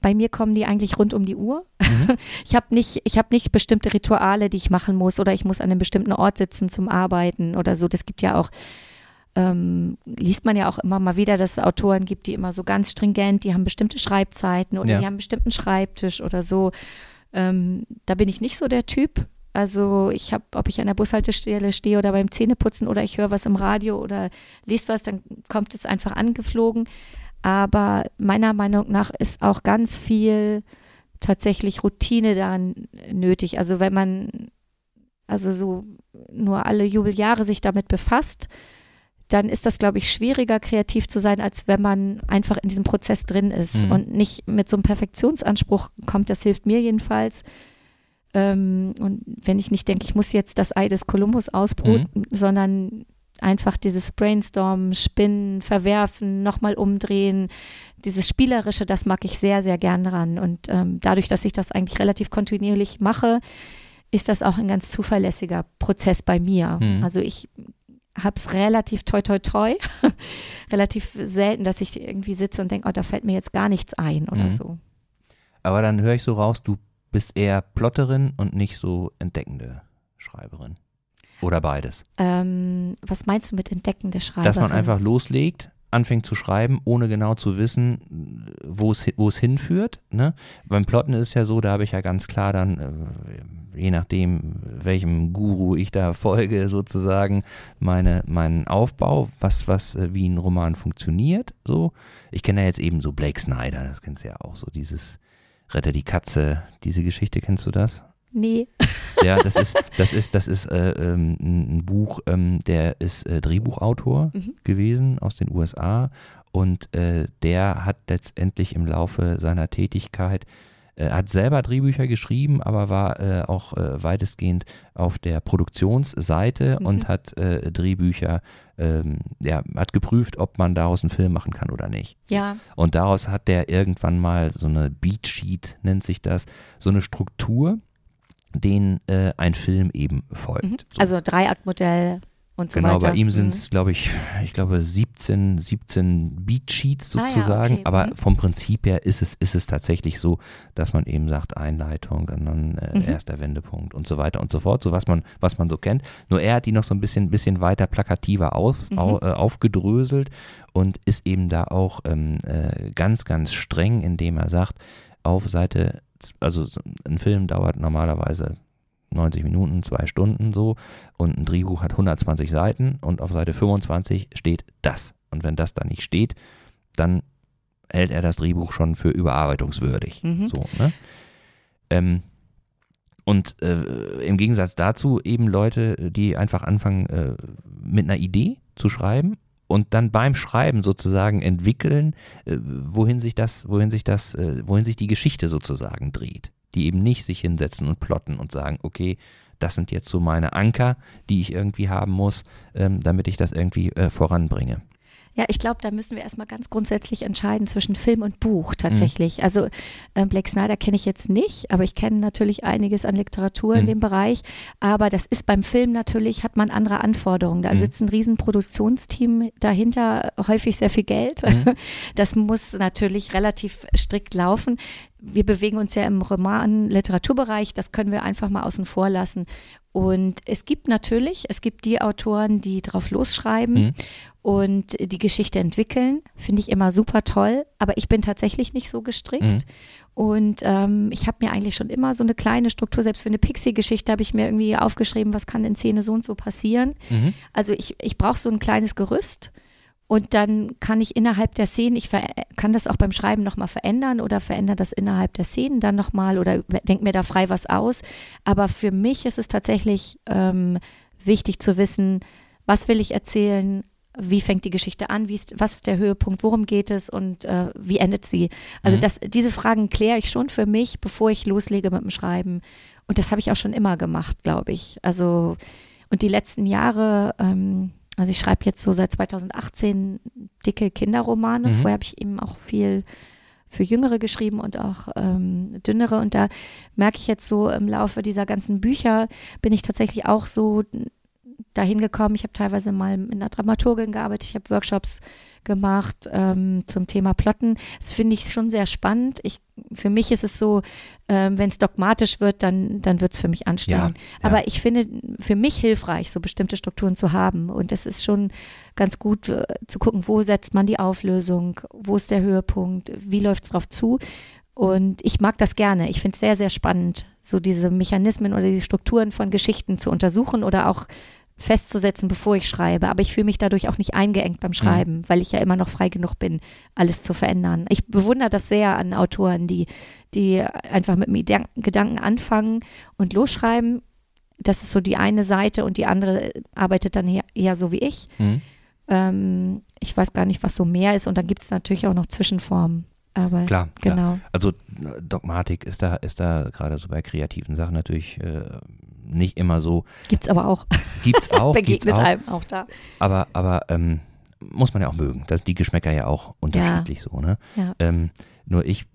bei mir kommen die eigentlich rund um die Uhr. Mhm. <laughs> Ich habe nicht, ich habe nicht bestimmte Rituale, die ich machen muss oder ich muss an einem bestimmten Ort sitzen zum Arbeiten oder so. Das gibt ja auch ähm, liest man ja auch immer mal wieder, dass es Autoren gibt, die immer so ganz stringent, die haben bestimmte Schreibzeiten oder ja. die haben einen bestimmten Schreibtisch oder so. Ähm, da bin ich nicht so der Typ. Also ich habe, ob ich an der Bushaltestelle stehe oder beim Zähneputzen oder ich höre was im Radio oder lese was, dann kommt es einfach angeflogen. Aber meiner Meinung nach ist auch ganz viel tatsächlich Routine daran nötig. Also wenn man also so nur alle Jubeljahre sich damit befasst, dann ist das, glaube ich, schwieriger, kreativ zu sein, als wenn man einfach in diesem Prozess drin ist mhm. und nicht mit so einem Perfektionsanspruch kommt. Das hilft mir jedenfalls. Ähm, und wenn ich nicht denke, ich muss jetzt das Ei des Kolumbus ausbruten, mhm. sondern einfach dieses Brainstormen, Spinnen, Verwerfen, nochmal umdrehen, dieses Spielerische, das mag ich sehr, sehr gern dran. Und ähm, dadurch, dass ich das eigentlich relativ kontinuierlich mache, ist das auch ein ganz zuverlässiger Prozess bei mir. Mhm. Also ich habe es relativ toi toi toi, <laughs> relativ selten, dass ich irgendwie sitze und denke, oh, da fällt mir jetzt gar nichts ein oder mhm. so. Aber dann höre ich so raus, du bist eher Plotterin und nicht so entdeckende Schreiberin. Oder beides? Ähm, was meinst du mit entdeckende Schreiberin? Dass man einfach loslegt, anfängt zu schreiben, ohne genau zu wissen, wo es, wo es hinführt. Ne? Beim Plotten ist es ja so, da habe ich ja ganz klar dann, äh, je nachdem, welchem Guru ich da folge, sozusagen, meine, meinen Aufbau, was, was, äh, wie ein Roman funktioniert. So. Ich kenne ja jetzt eben so Blake Snyder, das kennst du ja auch so, dieses Retter die Katze, diese Geschichte, kennst du das? Nee. <laughs> Ja, das ist, <laughs> das ist, das ist äh, ähm, ein Buch, ähm, der ist äh, Drehbuchautor mhm. gewesen aus den USA und äh, der hat letztendlich im Laufe seiner Tätigkeit äh, hat selber Drehbücher geschrieben, aber war äh, auch äh, weitestgehend auf der Produktionsseite mhm. und hat Drehbücher, ähm, ja, hat geprüft, ob man daraus einen Film machen kann oder nicht. Ja. Und daraus hat der irgendwann mal so eine Beatsheet, nennt sich das, so eine Struktur den äh, ein Film eben folgt. Mhm. So. Also Dreiaktmodell und so genau, weiter. Genau, bei ihm sind es, mhm. glaube ich, ich glaube 17, 17 Beatsheets sozusagen, ah, ja, okay. aber mhm. vom Prinzip her ist es, ist es tatsächlich so, dass man eben sagt Einleitung und dann äh, mhm. erster Wendepunkt und so weiter und so fort, so was man, was man so kennt. Nur er hat die noch so ein bisschen, bisschen weiter plakativer auf, mhm. au, äh, aufgedröselt und ist eben da auch ähm, äh, ganz, ganz streng, indem er sagt, auf Seite also ein Film dauert normalerweise 90 Minuten, zwei Stunden so und ein Drehbuch hat 120 Seiten und auf Seite 25 steht das. Und wenn das da nicht steht, dann hält er das Drehbuch schon für überarbeitungswürdig. Mhm. So, ne? ähm, und äh, im Gegensatz dazu eben Leute, die einfach anfangen äh, mit einer Idee zu schreiben und dann beim Schreiben sozusagen entwickeln, äh, wohin sich das, wohin sich das, äh, wohin sich die Geschichte sozusagen dreht. Die eben nicht sich hinsetzen und plotten und sagen, okay, das sind jetzt so meine Anker, die ich irgendwie haben muss, ähm, damit ich das irgendwie äh, voranbringe. Ja, ich glaube, da müssen wir erstmal ganz grundsätzlich entscheiden zwischen Film und Buch tatsächlich. Mhm. Also äh, Blake Snyder kenne ich jetzt nicht, aber ich kenne natürlich einiges an Literatur mhm. in dem Bereich. Aber das ist beim Film natürlich, hat man andere Anforderungen. Da mhm. sitzt ein riesen Produktionsteam dahinter, häufig sehr viel Geld. Mhm. <laughs> Das muss natürlich relativ strikt laufen wir bewegen uns ja im Roman-Literaturbereich, das können wir einfach mal außen vor lassen. Und es gibt natürlich, es gibt die Autoren, die drauf losschreiben mhm. Und die Geschichte entwickeln. Finde ich immer super toll, aber ich bin tatsächlich nicht so gestrickt. Mhm. Und ähm, ich habe mir eigentlich schon immer so eine kleine Struktur, selbst für eine Pixie-Geschichte habe ich mir irgendwie aufgeschrieben, was kann in Szene so und so passieren. Mhm. Also ich, ich brauche so ein kleines Gerüst und dann kann ich innerhalb der Szenen, ich kann das auch beim Schreiben nochmal verändern oder verändere das innerhalb der Szenen dann nochmal oder denke mir da frei was aus. Aber für mich ist es tatsächlich ähm, wichtig zu wissen, was will ich erzählen, wie fängt die Geschichte an, wie ist, was ist der Höhepunkt, worum geht es und äh, wie endet sie. Also mhm. das, diese Fragen kläre ich schon für mich, bevor ich loslege mit dem Schreiben. Und das habe ich auch schon immer gemacht, glaube ich. Also und die letzten Jahre ähm, also ich schreibe jetzt so seit 2018 dicke Kinderromane. Mhm. Vorher habe ich eben auch viel für Jüngere geschrieben und auch ähm, dünnere. Und da merke ich jetzt so im Laufe dieser ganzen Bücher, bin ich tatsächlich auch so dahin gekommen. Ich habe teilweise mal in einer Dramaturgin gearbeitet, ich habe Workshops gemacht ähm, zum Thema Plotten. Das finde ich schon sehr spannend. Ich, für mich ist es so, ähm, wenn es dogmatisch wird, dann, dann wird es für mich anstrengend. Ja, ja. Aber ich finde für mich hilfreich, so bestimmte Strukturen zu haben. Und es ist schon ganz gut äh, zu gucken, wo setzt man die Auflösung, wo ist der Höhepunkt, wie läuft es drauf zu. Und ich mag das gerne. Ich finde es sehr, sehr spannend, so diese Mechanismen oder die Strukturen von Geschichten zu untersuchen oder auch festzusetzen, bevor ich schreibe. Aber ich fühle mich dadurch auch nicht eingeengt beim mhm. Schreiben, mhm. weil ich ja immer noch frei genug bin, alles zu verändern. Ich bewundere das sehr an Autoren, die, die einfach mit dem Gedanken anfangen und losschreiben. Das ist so die eine Seite und die andere arbeitet dann eher so wie ich. Mhm. Ähm, ich weiß gar nicht, was so mehr ist. Und dann gibt es natürlich auch noch Zwischenformen. Aber klar, genau. Klar. Also Dogmatik ist da, ist da gerade so bei kreativen Sachen natürlich äh, nicht immer so. Gibt es aber auch. Gibt es <laughs> auch. Begegnet auch. einem auch da. Aber, aber ähm, muss man ja auch mögen. Das sind die Geschmäcker ja auch unterschiedlich ja. so, ne? Ja. Ähm, nur ich,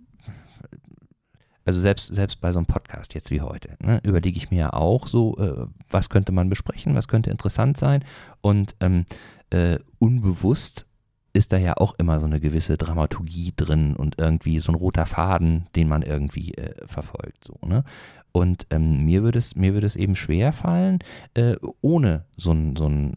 also selbst, selbst bei so einem Podcast jetzt wie heute, ne, überlege ich mir ja auch so, äh, was könnte man besprechen, was könnte interessant sein und ähm, äh, unbewusst ist da ja auch immer so eine gewisse Dramaturgie drin und irgendwie so ein roter Faden, den man irgendwie äh, verfolgt. So, ne? Und ähm, mir würde es, mir würde es eben schwer fallen, äh, ohne so ein, so ähm,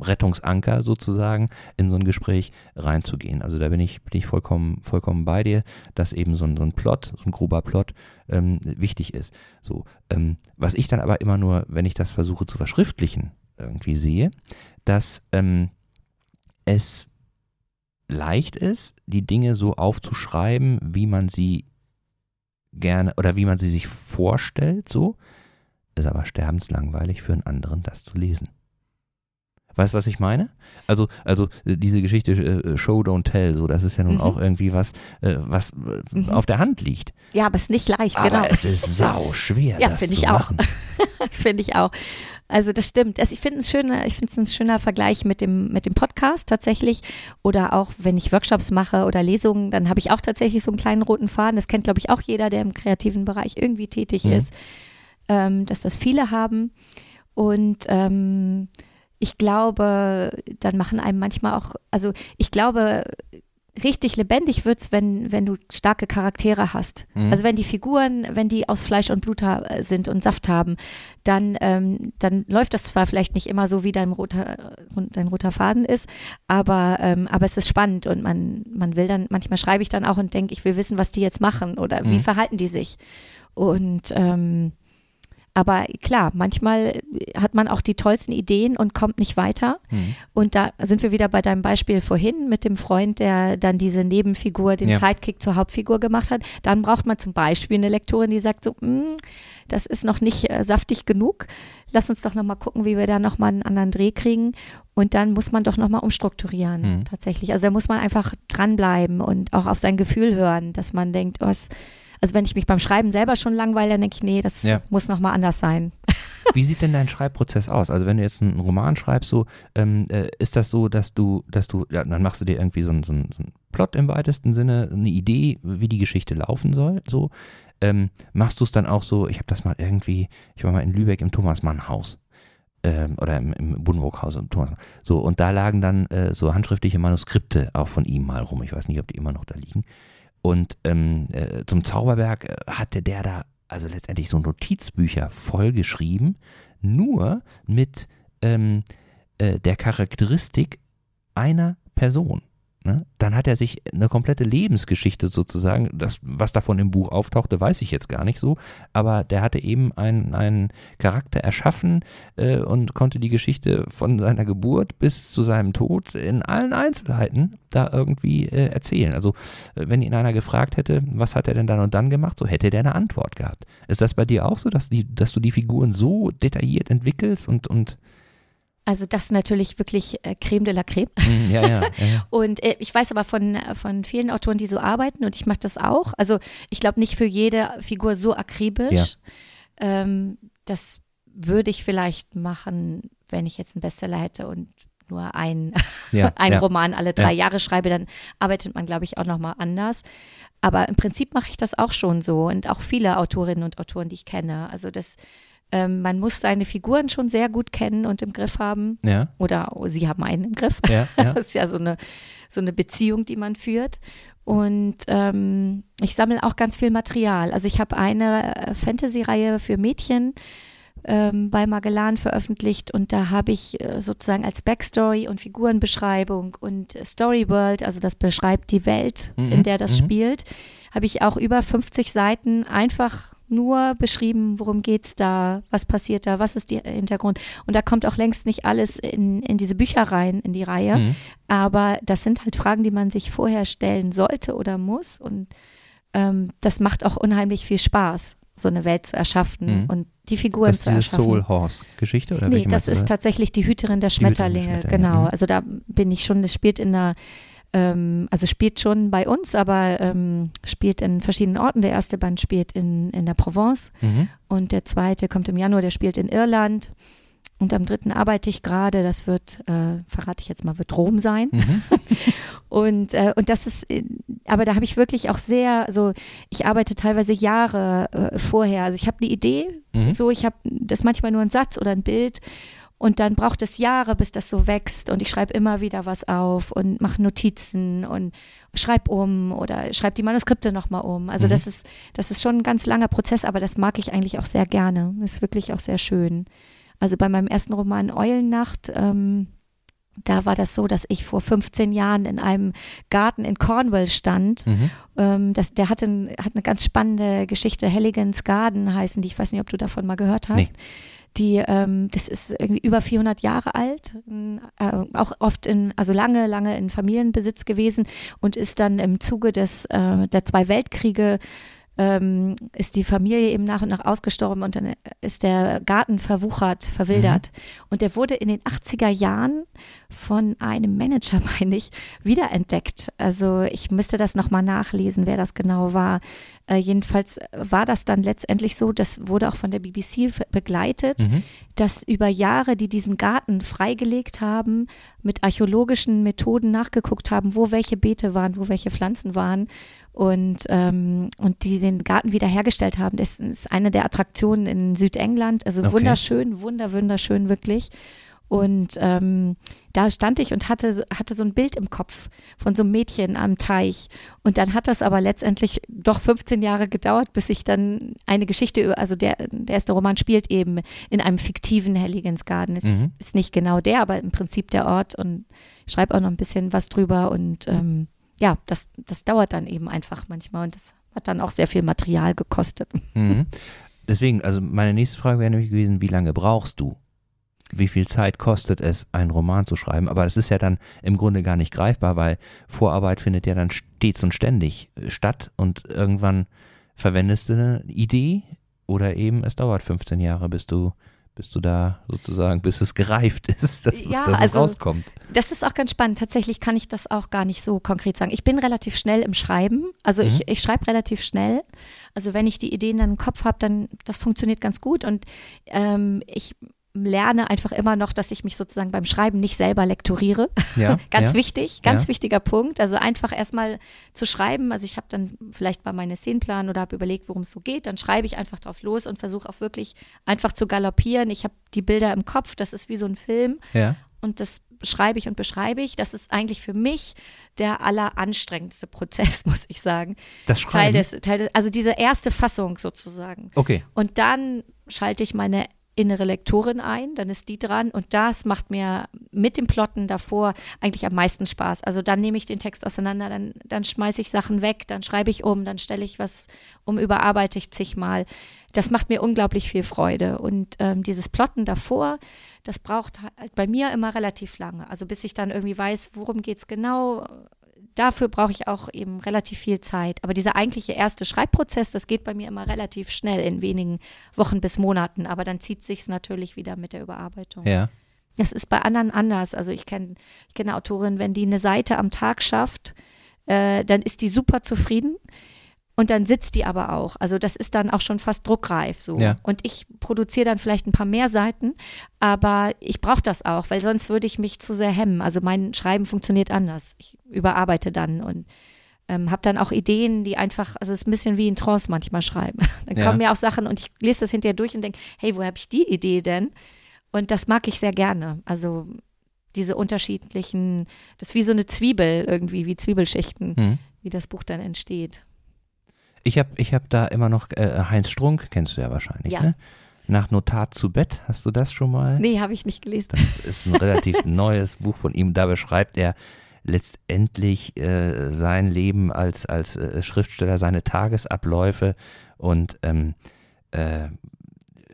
Rettungsanker sozusagen in so ein Gespräch reinzugehen. Also da bin ich, bin ich vollkommen, vollkommen bei dir, dass eben so ein, so ein Plot, so ein grober Plot ähm, wichtig ist. So, ähm, was ich dann aber immer nur, wenn ich das versuche zu verschriftlichen, irgendwie sehe, dass ähm, es leicht ist, die Dinge so aufzuschreiben, wie man sie gerne oder wie man sie sich vorstellt, so, ist aber sterbenslangweilig für einen anderen, das zu lesen. Weißt du, was ich meine? Also, also äh, diese Geschichte äh, Show Don't Tell, so, das ist ja nun mhm. auch irgendwie was, äh, was äh, mhm. auf der Hand liegt. Ja, aber es ist nicht leicht, aber genau. Es ist <laughs> sau schwer. ja, finde ich auch. <laughs> finde ich auch. Also das stimmt. Also ich finde es schöner, ich finde es ein schöner Vergleich mit dem, mit dem Podcast tatsächlich. Oder auch wenn ich Workshops mache oder Lesungen, dann habe ich auch tatsächlich so einen kleinen roten Faden. Das kennt, glaube ich, auch jeder, der im kreativen Bereich irgendwie tätig mhm. ist, ähm, dass das viele haben. Und ähm, ich glaube, dann machen einem manchmal auch, also ich glaube, richtig lebendig wird's, wenn, wenn du starke Charaktere hast. Mhm. Also wenn die Figuren, wenn die aus Fleisch und Blut sind und Saft haben, dann, ähm, dann läuft das zwar vielleicht nicht immer so, wie dein roter, dein roter Faden ist, aber, ähm, aber es ist spannend und man, man will dann, manchmal schreibe ich dann auch und denke, ich will wissen, was die jetzt machen oder mhm. wie verhalten die sich. Und ähm, aber klar, manchmal hat man auch die tollsten Ideen und kommt nicht weiter. Mhm. Und da sind wir wieder bei deinem Beispiel vorhin mit dem Freund, der dann diese Nebenfigur, den Ja. Sidekick zur Hauptfigur gemacht hat. Dann braucht man zum Beispiel eine Lektorin, die sagt so, "Mm, das ist noch nicht äh, saftig genug. Lass uns doch noch mal gucken, wie wir da noch mal einen anderen Dreh kriegen. Und dann muss man doch noch mal umstrukturieren, Mhm. tatsächlich. Also da muss man einfach dranbleiben und auch auf sein Gefühl hören, dass man denkt, oh, was, also wenn ich mich beim Schreiben selber schon langweile, dann denke ich, nee, das Ja. muss noch mal anders sein. <laughs> Wie sieht denn dein Schreibprozess aus? Also wenn du jetzt einen Roman schreibst, so ähm, äh, ist das so, dass du, dass du, ja, dann machst du dir irgendwie so einen so einen- Plot im weitesten Sinne, eine Idee, wie die Geschichte laufen soll, so. Ähm, machst du es dann auch so, ich habe das mal irgendwie, ich war mal in Lübeck im Thomas Mann Haus ähm, oder im, im Buddenbrook-Haus im Thomas. So, und da lagen dann äh, so handschriftliche Manuskripte auch von ihm mal rum. Ich weiß nicht, ob die immer noch da liegen. Und ähm, äh, zum Zauberberg äh, hatte der da also letztendlich so Notizbücher vollgeschrieben, nur mit ähm, äh, der Charakteristik einer Person. Ne? Dann hat er sich eine komplette Lebensgeschichte sozusagen, das, was davon im Buch auftauchte, weiß ich jetzt gar nicht so, aber der hatte eben einen, einen Charakter erschaffen äh, und konnte die Geschichte von seiner Geburt bis zu seinem Tod in allen Einzelheiten da irgendwie äh, erzählen. Also äh, wenn ihn einer gefragt hätte, was hat er denn dann und dann gemacht, so hätte der eine Antwort gehabt. Ist das bei dir auch so, dass, die, dass du die Figuren so detailliert entwickelst und, und Also das ist natürlich wirklich äh, Creme de la Creme. Mm, ja, <laughs> ja, ja. Und äh, ich weiß aber von, äh, von vielen Autoren, die so arbeiten und ich mache das auch. Also ich glaube nicht für jede Figur so akribisch. Ähm, das würde ich vielleicht machen, wenn ich jetzt einen Bestseller hätte und nur ein, <laughs> ein. Roman alle drei Ja. Jahre schreibe, dann arbeitet man, glaube ich, auch nochmal anders. Aber im Prinzip mache ich das auch schon so und auch viele Autorinnen und Autoren, die ich kenne. Also das, ähm, man muss seine Figuren schon sehr gut kennen und im Griff haben. Ja, Oder oh, sie haben einen im Griff. ja, ja. <laughs> Das ist ja so eine, so eine Beziehung, die man führt. Und ähm, ich sammle auch ganz viel Material. Also ich habe eine äh, Fantasy-Reihe für Mädchen ähm, bei Magellan veröffentlicht und da habe ich äh, sozusagen als Backstory und Figurenbeschreibung und Storyworld, also das beschreibt die Welt, Mhm, in der das mhm. spielt, habe ich auch über 50 Seiten einfach nur beschrieben, worum geht's da, was passiert da, was ist der Hintergrund. Und da kommt auch längst nicht alles in, in diese Bücher rein, in die Reihe. Mhm. Aber das sind halt Fragen, die man sich vorher stellen sollte oder muss. Und ähm, das macht auch unheimlich viel Spaß, so eine Welt zu erschaffen Mhm. und die Figuren Das ist zu erschaffen. Soul Horse Geschichte oder Nee, das meinst ist da? tatsächlich die Hüterin der Die Hüterin der Schmetterlinge, Schmetterlinge, genau. mhm. Also da bin ich schon, das spielt in einer, ähm, also spielt schon bei uns, aber ähm, spielt in verschiedenen Orten. Der erste Band spielt in, in der Provence Mhm. und der zweite kommt im Januar, der spielt in Irland. Und am dritten arbeite ich gerade, das wird, äh, verrate ich jetzt mal, wird Rom sein. Mhm. <laughs> Und, äh, und das ist, äh, aber da habe ich wirklich auch sehr, also ich arbeite teilweise Jahre äh, vorher. Also ich habe eine Idee, Mhm. so ich habe das manchmal nur ein Satz oder ein Bild und dann braucht es Jahre, bis das so wächst und ich schreibe immer wieder was auf und mache Notizen und schreibe um oder schreibe die Manuskripte nochmal um. Also Mhm. das ist, das ist schon ein ganz langer Prozess, aber das mag ich eigentlich auch sehr gerne. Das ist wirklich auch sehr schön. Also bei meinem ersten Roman Eulennacht, ähm, da war das so, dass ich vor 15 Jahren in einem Garten in Cornwall stand. Mhm. Ähm, das, der hatte ein, hat eine ganz spannende Geschichte, Helligans Garden heißen die. Ich weiß nicht, ob du davon mal gehört hast. Nee. Die, ähm, das ist irgendwie über 400 Jahre alt, äh, auch oft in, also lange, lange in Familienbesitz gewesen und ist dann im Zuge des, äh, der zwei Weltkriege ähm, ist die Familie eben nach und nach ausgestorben und dann ist der Garten verwuchert, verwildert. Und der wurde in den 80er Jahren von einem Manager, <laughs> meine ich, wiederentdeckt. Also ich müsste das nochmal nachlesen, wer das genau war. Äh, jedenfalls war das dann letztendlich so, das wurde auch von der BBC begleitet, Mhm. dass über Jahre, die diesen Garten freigelegt haben, mit archäologischen Methoden nachgeguckt haben, wo welche Beete waren, wo welche Pflanzen waren und, ähm, und die den Garten wiederhergestellt haben. Das ist eine der Attraktionen in Südengland. Also Okay. wunderschön, wunder, wunderschön wirklich. Und ähm, da stand ich und hatte, so- hatte so ein Bild im Kopf von so einem Mädchen am Teich. Und dann hat das aber letztendlich doch 15 Jahre gedauert, bis ich dann eine Geschichte über, also der, der erste Roman spielt eben in einem fiktiven Helligensgarten. Ist, Mhm. ist nicht genau der, aber im Prinzip der Ort und ich schreibe auch noch ein bisschen was drüber. Und ähm, ja, das, das dauert dann eben einfach manchmal und das hat dann auch sehr viel Material gekostet. <laughs> Mhm. deswegen, also meine nächste Frage wäre nämlich gewesen, wie lange brauchst du? Wie viel Zeit kostet es, einen Roman zu schreiben? Aber das ist ja dann im Grunde gar nicht greifbar, weil Vorarbeit findet ja dann stets und ständig äh, statt und irgendwann verwendest du eine Idee oder eben es dauert 15 Jahre, bis du bis du da sozusagen, bis es gereift ist, <laughs> dass, Ja, es, dass also- es rauskommt. Das ist auch ganz spannend. Tatsächlich kann ich das auch gar nicht so konkret sagen. Ich bin relativ schnell im Schreiben. Also Mhm. ich, ich schreibe relativ schnell. Also wenn ich die Ideen dann im Kopf habe, dann das funktioniert ganz gut. Und ähm, ich lerne einfach immer noch, dass ich mich sozusagen beim Schreiben nicht selber lektoriere. Ja, <laughs> Ganz ja. wichtig, ganz Ja. wichtiger Punkt. Also einfach erstmal zu schreiben. Also ich habe dann vielleicht mal meine Szenenplan oder habe überlegt, worum es so geht. Dann schreibe ich einfach drauf los und versuche auch wirklich einfach zu galoppieren. Ich habe die Bilder im Kopf. Das ist wie so ein Film Ja, und das schreibe ich und beschreibe ich. Das ist eigentlich für mich der alleranstrengendste Prozess, <laughs> muss ich sagen. das Teil Schreiben. des, Teil des, also diese erste Fassung sozusagen. okay, Und dann schalte ich meine innere Lektorin ein, dann ist die dran und das macht mir mit dem Plotten davor eigentlich am meisten Spaß. Also dann nehme ich den Text auseinander, dann, dann schmeiße ich Sachen weg, dann schreibe ich um, dann stelle ich was um, überarbeite ich zigmal. Das macht mir unglaublich viel Freude und ähm, dieses Plotten davor, das braucht halt bei mir immer relativ lange. Also bis ich dann irgendwie weiß, worum geht es genau, dafür brauche ich auch eben relativ viel Zeit. Aber dieser eigentliche erste Schreibprozess, das geht bei mir immer relativ schnell in wenigen Wochen bis Monaten. Aber dann zieht sich natürlich wieder mit der Überarbeitung. ja. Das ist bei anderen anders. Also ich kenne ich kenn eine Autorin, wenn die eine Seite am Tag schafft, äh, dann ist die super zufrieden. Und dann sitzt die aber auch. Also das ist dann auch schon fast druckreif so. Ja. Und ich produziere dann vielleicht ein paar mehr Seiten, aber ich brauche das auch, weil sonst würde ich mich zu sehr hemmen. Also mein Schreiben funktioniert anders. Ich überarbeite dann und ähm, habe dann auch Ideen, die einfach, also es ist ein bisschen wie in Trance manchmal schreiben. <laughs> Dann Ja. kommen mir auch Sachen und ich lese das hinterher durch und denke, hey, wo habe ich die Idee denn? Und das mag ich sehr gerne. Also diese unterschiedlichen, das ist wie so eine Zwiebel irgendwie, wie Zwiebelschichten, Hm. wie das Buch dann entsteht. Ich habe ich hab da immer noch äh, Heinz Strunk, kennst du ja wahrscheinlich, Ja. ne? Nach Notat zu Bett, hast du das schon mal? Nee, habe ich nicht gelesen. ist ein relativ <laughs> neues Buch von ihm. Da beschreibt er letztendlich äh, sein Leben als, als äh, Schriftsteller, seine Tagesabläufe und ähm, äh,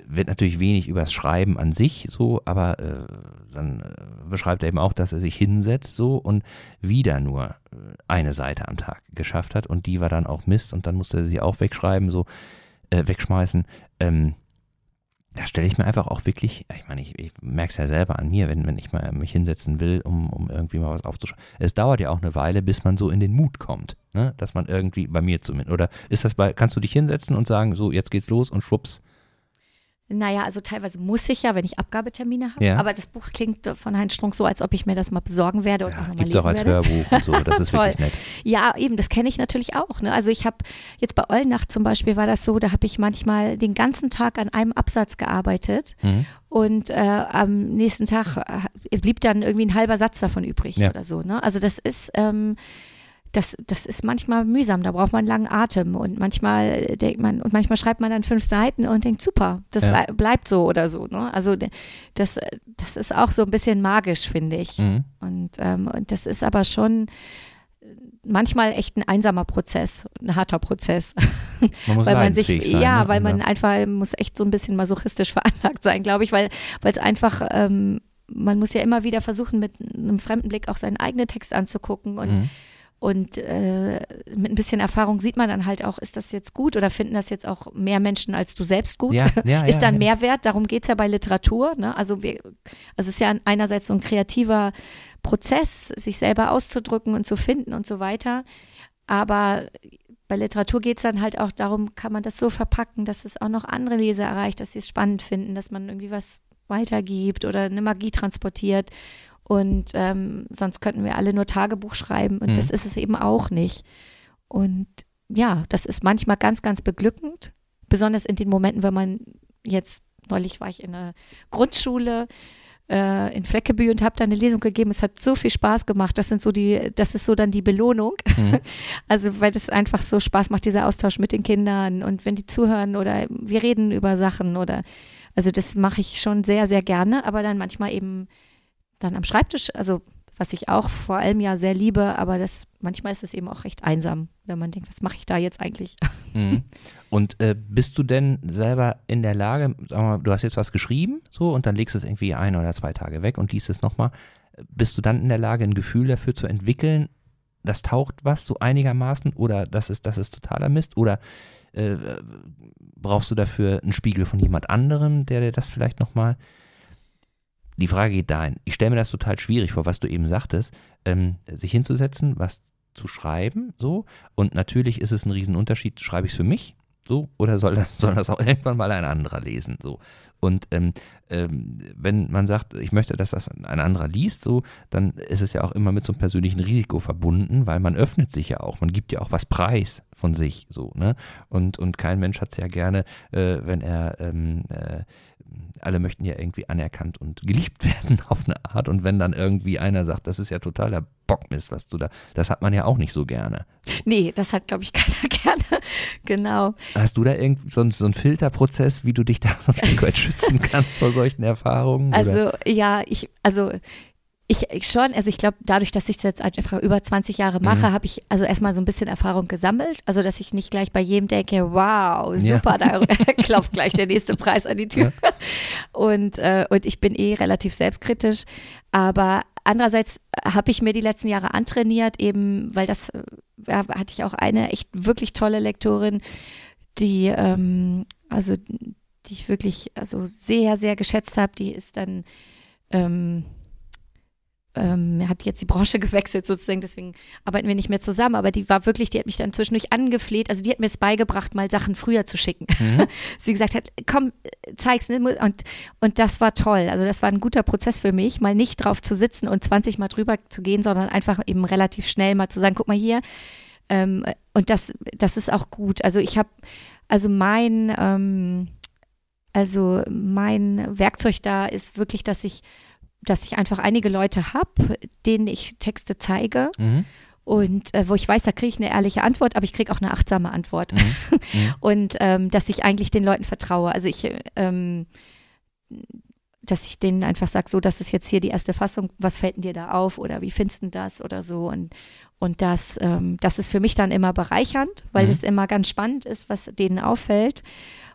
wird natürlich wenig übers Schreiben an sich so, aber äh, dann äh, beschreibt er eben auch, dass er sich hinsetzt so und wieder nur äh, eine Seite am Tag geschafft hat und die war dann auch Mist und dann musste er sie auch wegschreiben, so äh, wegschmeißen. Ähm, da stelle ich mir einfach auch wirklich, ich meine, ich, ich merke es ja selber an mir, wenn, wenn ich mal mich hinsetzen will, um, um irgendwie mal was aufzuschreiben. Es dauert ja auch eine Weile, bis man so in den Mut kommt, ne? dass man irgendwie, bei mir zumindest, oder ist das bei, kannst du dich hinsetzen und sagen, so, jetzt geht's los und schwupps, Naja, also teilweise muss ich ja, wenn ich Abgabetermine habe. Ja. Aber das Buch klingt von Heinz Strunk so, als ob ich mir das mal besorgen werde und auch ja, nochmal gibt es lesen auch als werde. Hörbuch und so, das ist <laughs> wirklich nett. Ja, eben, das kenne ich natürlich auch. Ne? Also ich habe jetzt bei Eulennacht zum Beispiel war das so, da habe ich manchmal den ganzen Tag an einem Absatz gearbeitet Mhm. und äh, am nächsten Tag äh, blieb dann irgendwie ein halber Satz davon übrig Ja. oder so. Ne? Also das ist ähm, das, das ist manchmal mühsam, da braucht man langen Atem und manchmal denkt man, und manchmal schreibt man dann fünf Seiten und denkt, super, das Ja. blei- bleibt so oder so. Ne? Also das, das ist auch so ein bisschen magisch, finde ich. Mhm. Und, ähm, und das ist aber schon manchmal echt ein einsamer Prozess, ein harter Prozess. <laughs> Man muss weil man sich, sein, ja, ne? weil man einfach muss echt so ein bisschen masochistisch <laughs> veranlagt sein, glaube ich, weil weil es einfach, ähm, man muss ja immer wieder versuchen, mit einem fremden Blick auch seinen eigenen Text anzugucken und Mhm. Und äh, mit ein bisschen Erfahrung sieht man dann halt auch, ist das jetzt gut oder finden das jetzt auch mehr Menschen als du selbst gut? Ja, ja, <laughs> ist dann ja. Mehrwert, darum geht es ja bei Literatur. Ne? Also, wir, also es ist ja einerseits so ein kreativer Prozess, sich selber auszudrücken und zu finden und so weiter. Aber bei Literatur geht es dann halt auch darum, kann man das so verpacken, dass es auch noch andere Leser erreicht, dass sie es spannend finden, dass man irgendwie was weitergibt oder eine Magie transportiert. Und ähm, sonst könnten wir alle nur Tagebuch schreiben und Mhm. das ist es eben auch nicht. Und ja, das ist manchmal ganz, ganz beglückend, besonders in den Momenten, wenn man jetzt, neulich war ich in einer Grundschule äh, in Fleckebü und habe da eine Lesung gegeben. Es hat so viel Spaß gemacht. Das sind so die, das ist so dann die Belohnung. Mhm. <laughs> Also weil das einfach so Spaß macht, dieser Austausch mit den Kindern und wenn die zuhören oder wir reden über Sachen oder also das mache ich schon sehr, sehr gerne, aber dann manchmal eben dann am Schreibtisch, also was ich auch vor allem ja sehr liebe, aber das manchmal ist es eben auch recht einsam, wenn man denkt, was mache ich da jetzt eigentlich? <laughs> Mhm. Und äh, bist du denn selber in der Lage, mal, du hast jetzt was geschrieben, so und dann legst du es irgendwie ein oder zwei Tage weg und liest es nochmal. Bist du dann in der Lage, ein Gefühl dafür zu entwickeln, das taucht was so einigermaßen oder das ist, das ist totaler Mist? Oder äh, brauchst du dafür einen Spiegel von jemand anderem, der dir das vielleicht nochmal. Die Frage geht dahin. Ich stelle mir das total schwierig vor, was du eben sagtest, ähm, sich hinzusetzen, was zu schreiben, so. Und natürlich ist es ein Riesenunterschied, schreibe ich es für mich, so, oder soll das, <laughs> soll das auch irgendwann mal ein anderer lesen, so. Und ähm, ähm, wenn man sagt, ich möchte, dass das ein anderer liest, so, dann ist es ja auch immer mit so einem persönlichen Risiko verbunden, weil man öffnet sich ja auch, man gibt ja auch was preis von sich, so, ne? Und, und kein Mensch hat es ja gerne, äh, wenn er ähm, äh, alle möchten ja irgendwie anerkannt und geliebt <laughs> werden auf eine Art. Und wenn dann irgendwie einer sagt, das ist ja totaler Bockmist, was du da, das hat man ja auch nicht so gerne. Nee, das hat, glaube ich, <laughs> keiner gerne. genau. Hast du da irgendwie so, so einen Filterprozess, wie du dich da so ein Stück weit schützen kannst vor solchen Erfahrungen? Also, oder? ja, ich, also ich, ich, schon, also ich glaube, dadurch, dass ich es jetzt einfach über 20 Jahre mache, mhm. habe ich also erstmal so ein bisschen Erfahrung gesammelt. Also, dass ich nicht gleich bei jedem denke, wow, super, ja. da <laughs> <laughs> klopft gleich der nächste Preis an die Tür. Ja. Und, äh, und ich bin eh relativ selbstkritisch. Aber andererseits habe ich mir die letzten Jahre antrainiert, eben, weil das äh, hatte ich auch eine echt wirklich tolle Lektorin, die, ähm, also, die ich wirklich also sehr, sehr geschätzt habe. Die ist dann, ähm, ähm, hat jetzt die Branche <laughs> gewechselt sozusagen, deswegen arbeiten wir nicht mehr zusammen, aber die war wirklich, die hat mich dann zwischendurch angefleht, also die hat mir es beigebracht, mal Sachen früher zu schicken. Mhm. <laughs> Sie gesagt hat, komm, zeig's, ne? und, und das war toll, also das war ein guter Prozess für mich, mal nicht drauf zu sitzen und 20 Mal drüber zu gehen, sondern einfach eben relativ schnell mal zu sagen, guck mal hier, ähm, und das, das ist auch gut, also ich habe, also mein, ähm, also mein Werkzeug da ist wirklich, dass ich dass ich einfach einige Leute habe, denen ich Texte zeige. Mhm. Und äh, wo ich weiß, da kriege ich eine ehrliche Antwort, aber ich kriege auch eine achtsame Antwort. Mhm. <laughs> Mhm. und ähm, dass ich eigentlich den Leuten vertraue. Also ich, ähm, dass ich denen einfach sage, so, das ist jetzt hier die erste Fassung, was fällt denn dir da auf oder wie findest du das oder so. Und, und das, ähm, das ist für mich dann immer bereichernd, weil es mhm. immer ganz spannend ist, was denen auffällt.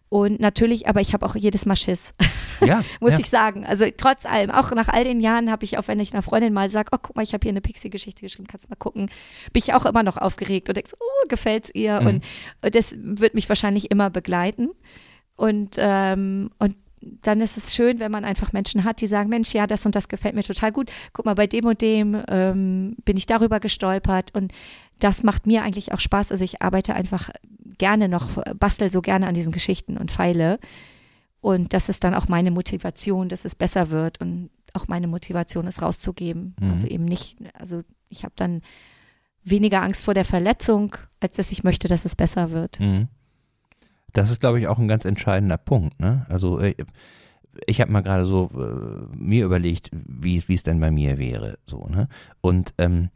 Und natürlich, aber ich habe auch jedes Mal Schiss. <laughs> Ja, muss ja. ich sagen. Also trotz allem, auch nach all den Jahren habe ich auch, wenn ich einer Freundin mal sage, oh, guck mal, ich habe hier eine Pixie-Geschichte geschrieben, kannst mal gucken, bin ich auch immer noch aufgeregt und denke, oh, gefällt's ihr? Mhm. Und, und das wird mich wahrscheinlich immer begleiten. Und, ähm, und dann ist es schön, wenn man einfach Menschen hat, die sagen, Mensch, ja, das und das gefällt mir total gut. Guck mal, bei dem und dem ähm, bin ich darüber gestolpert und das macht mir eigentlich auch Spaß. Also ich arbeite einfach gerne noch, bastel so gerne an diesen Geschichten und feile. Und das ist dann auch meine Motivation, dass es besser wird und auch meine Motivation ist rauszugeben. Mhm. Also eben nicht, also ich habe dann weniger Angst vor der Verletzung, als dass ich möchte, dass es besser wird. Mhm. Das ist, glaube ich, auch ein ganz entscheidender Punkt. Ne? Also äh, ich habe mal gerade so äh, mir überlegt, wie es denn bei mir wäre. So, ne? Und ähm,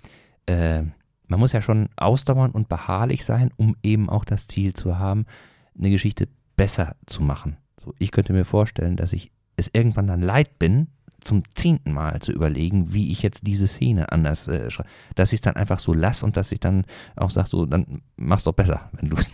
äh, man muss ja schon ausdauernd und beharrlich sein, um eben auch das Ziel zu haben, eine Geschichte besser zu machen. So, ich könnte mir vorstellen, dass ich es irgendwann dann leid bin, zum zehnten Mal zu überlegen, wie ich jetzt diese Szene anders äh, schreibe. Dass ich es dann einfach so lasse und dass ich dann auch sage, so, dann mach's doch besser, wenn du. <laughs>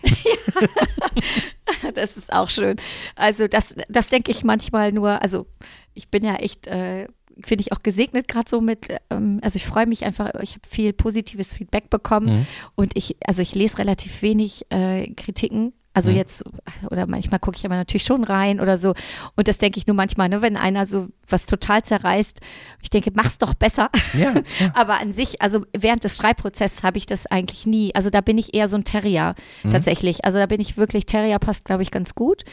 <laughs> Das ist auch schön. Also das, das denke ich manchmal nur, also ich bin ja echt äh, finde ich auch gesegnet, gerade so mit, ähm, also ich freue mich einfach, ich habe viel positives Feedback bekommen mhm. und ich, also ich lese relativ wenig äh, Kritiken. Also mhm. jetzt, oder manchmal gucke ich aber natürlich schon rein oder so. Und das denke ich nur manchmal, ne, wenn einer so was total zerreißt, ich denke, mach's doch besser. Ja, ja. <laughs> aber an sich, also während des Schreibprozesses habe ich das eigentlich nie. Also da bin ich eher so ein Terrier mhm. tatsächlich. Also da bin ich wirklich, Terrier passt, glaube ich, ganz gut.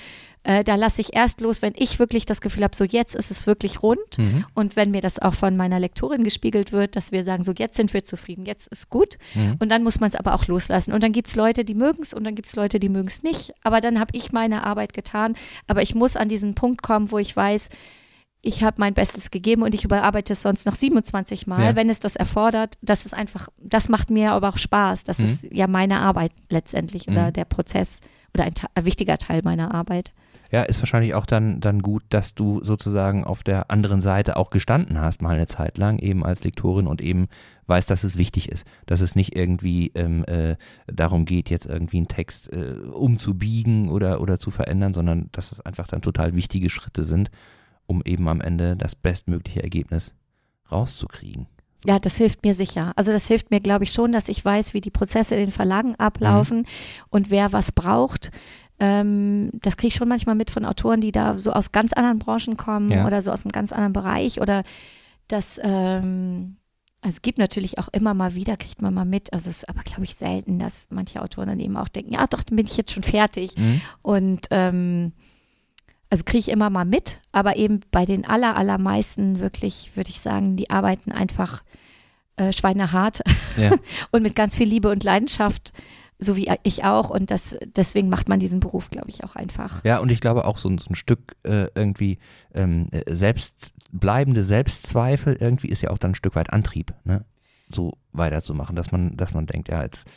Äh, da lasse ich erst los, wenn ich wirklich das Gefühl habe, so jetzt ist es wirklich rund. Mhm. Und wenn mir das auch von meiner Lektorin gespiegelt wird, dass wir sagen, so jetzt sind wir zufrieden, jetzt ist gut. Mhm. Und dann muss man es aber auch loslassen. Und dann gibt es Leute, die mögen es und dann gibt es Leute, die mögen es nicht. Aber dann habe ich meine Arbeit getan. Aber ich muss an diesen Punkt kommen, wo ich weiß, ich habe mein Bestes gegeben und ich überarbeite es sonst noch 27 Mal, ja. wenn es das erfordert. Das ist einfach, das macht mir aber auch Spaß. Das mhm. ist ja meine Arbeit letztendlich oder mhm. der Prozess oder ein, ein wichtiger Teil meiner Arbeit. Ja, ist wahrscheinlich auch dann, dann gut, dass du sozusagen auf der anderen Seite auch gestanden hast, mal eine Zeit lang, eben als Lektorin und eben weißt, dass es wichtig ist, dass es nicht irgendwie ähm, äh, darum geht, jetzt irgendwie einen Text äh, umzubiegen oder, oder zu verändern, sondern dass es einfach dann total wichtige Schritte sind, um eben am Ende das bestmögliche Ergebnis rauszukriegen. Ja, das hilft mir sicher. Also das hilft mir, glaube ich, schon, dass ich weiß, wie die Prozesse in den Verlagen ablaufen mhm. und wer was braucht. Ähm, das kriege ich schon manchmal mit von Autoren, die da so aus ganz anderen Branchen kommen ja. oder so aus einem ganz anderen Bereich oder das, ähm, also es gibt natürlich auch immer mal wieder, kriegt man mal mit, also es ist aber, glaube ich, selten, dass manche Autoren dann eben auch denken, ja doch, dann bin ich jetzt schon fertig. Mhm. Und ähm, also kriege ich immer mal mit, aber eben bei den aller, allermeisten wirklich, würde ich sagen, die arbeiten einfach äh, schweinehart ja. <laughs> und mit ganz viel Liebe und Leidenschaft so wie ich auch. Und das, deswegen macht man diesen Beruf, glaube ich, auch einfach. Ja, und ich glaube auch so, so ein Stück äh, irgendwie ähm, äh, selbst, bleibende Selbstzweifel irgendwie ist ja auch dann ein Stück weit Antrieb, ne? so weiterzumachen, dass man, dass man denkt, ja, jetzt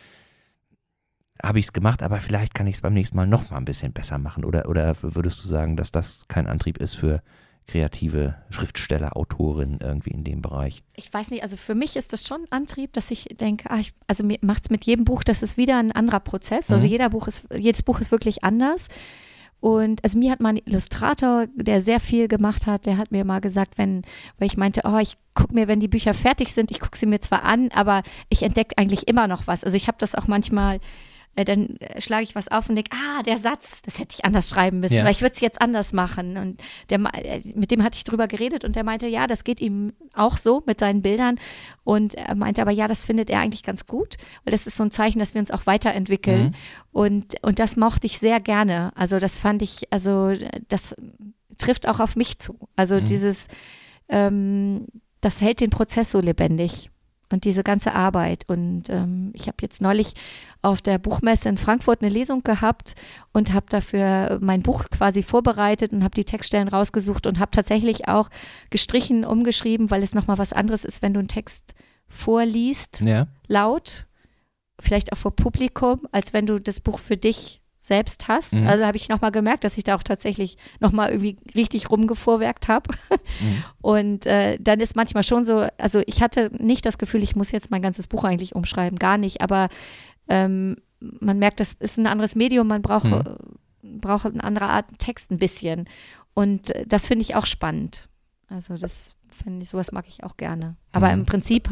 habe ich es gemacht, aber vielleicht kann ich es beim nächsten Mal noch mal ein bisschen besser machen. Oder, oder würdest du sagen, dass das kein Antrieb ist für kreative Schriftsteller, Autorin irgendwie in dem Bereich? Ich weiß nicht, also für mich ist das schon Antrieb, dass ich denke, ah, ich, also mir macht es mit jedem Buch, das ist wieder ein anderer Prozess. Also mhm. jeder Buch ist, jedes Buch ist wirklich anders. Und also mir hat mal ein Illustrator, der sehr viel gemacht hat, der hat mir mal gesagt, wenn, weil ich meinte, oh, ich gucke mir, wenn die Bücher fertig sind, ich gucke sie mir zwar an, aber ich entdecke eigentlich immer noch was. Also ich habe das auch manchmal äh, dann äh, schlage ich was auf und denke, ah, der Satz, das hätte ich anders schreiben müssen, ja. oder ich würde es jetzt anders machen. Und der, äh, mit dem hatte ich drüber geredet und der meinte, ja, das geht ihm auch so mit seinen Bildern. Und er meinte aber, ja, das findet er eigentlich ganz gut, weil das ist so ein Zeichen, dass wir uns auch weiterentwickeln. Mhm. Und, und das mochte ich sehr gerne. Also das fand ich, also das trifft auch auf mich zu. Also mhm. dieses, ähm, das hält den Prozess so lebendig und diese ganze Arbeit. Und ähm, ich habe jetzt neulich auf der Buchmesse in Frankfurt eine Lesung gehabt und habe dafür mein Buch quasi vorbereitet und habe die Textstellen rausgesucht und habe tatsächlich auch gestrichen, umgeschrieben, weil es nochmal was anderes ist, wenn du einen Text vorliest, ja. laut, vielleicht auch vor Publikum, als wenn du das Buch für dich selbst hast. Mhm. Also habe ich nochmal gemerkt, dass ich da auch tatsächlich nochmal irgendwie richtig rumgevorwerkt habe. Mhm. <laughs> Und äh, dann ist manchmal schon so, also ich hatte nicht das Gefühl, ich muss jetzt mein ganzes Buch eigentlich umschreiben, gar nicht, aber ähm, man merkt, das ist ein anderes Medium, man braucht, mhm. braucht eine andere Art Text ein bisschen. Und äh, das finde ich auch spannend. Also das finde ich, sowas mag ich auch gerne. Aber mhm. im Prinzip,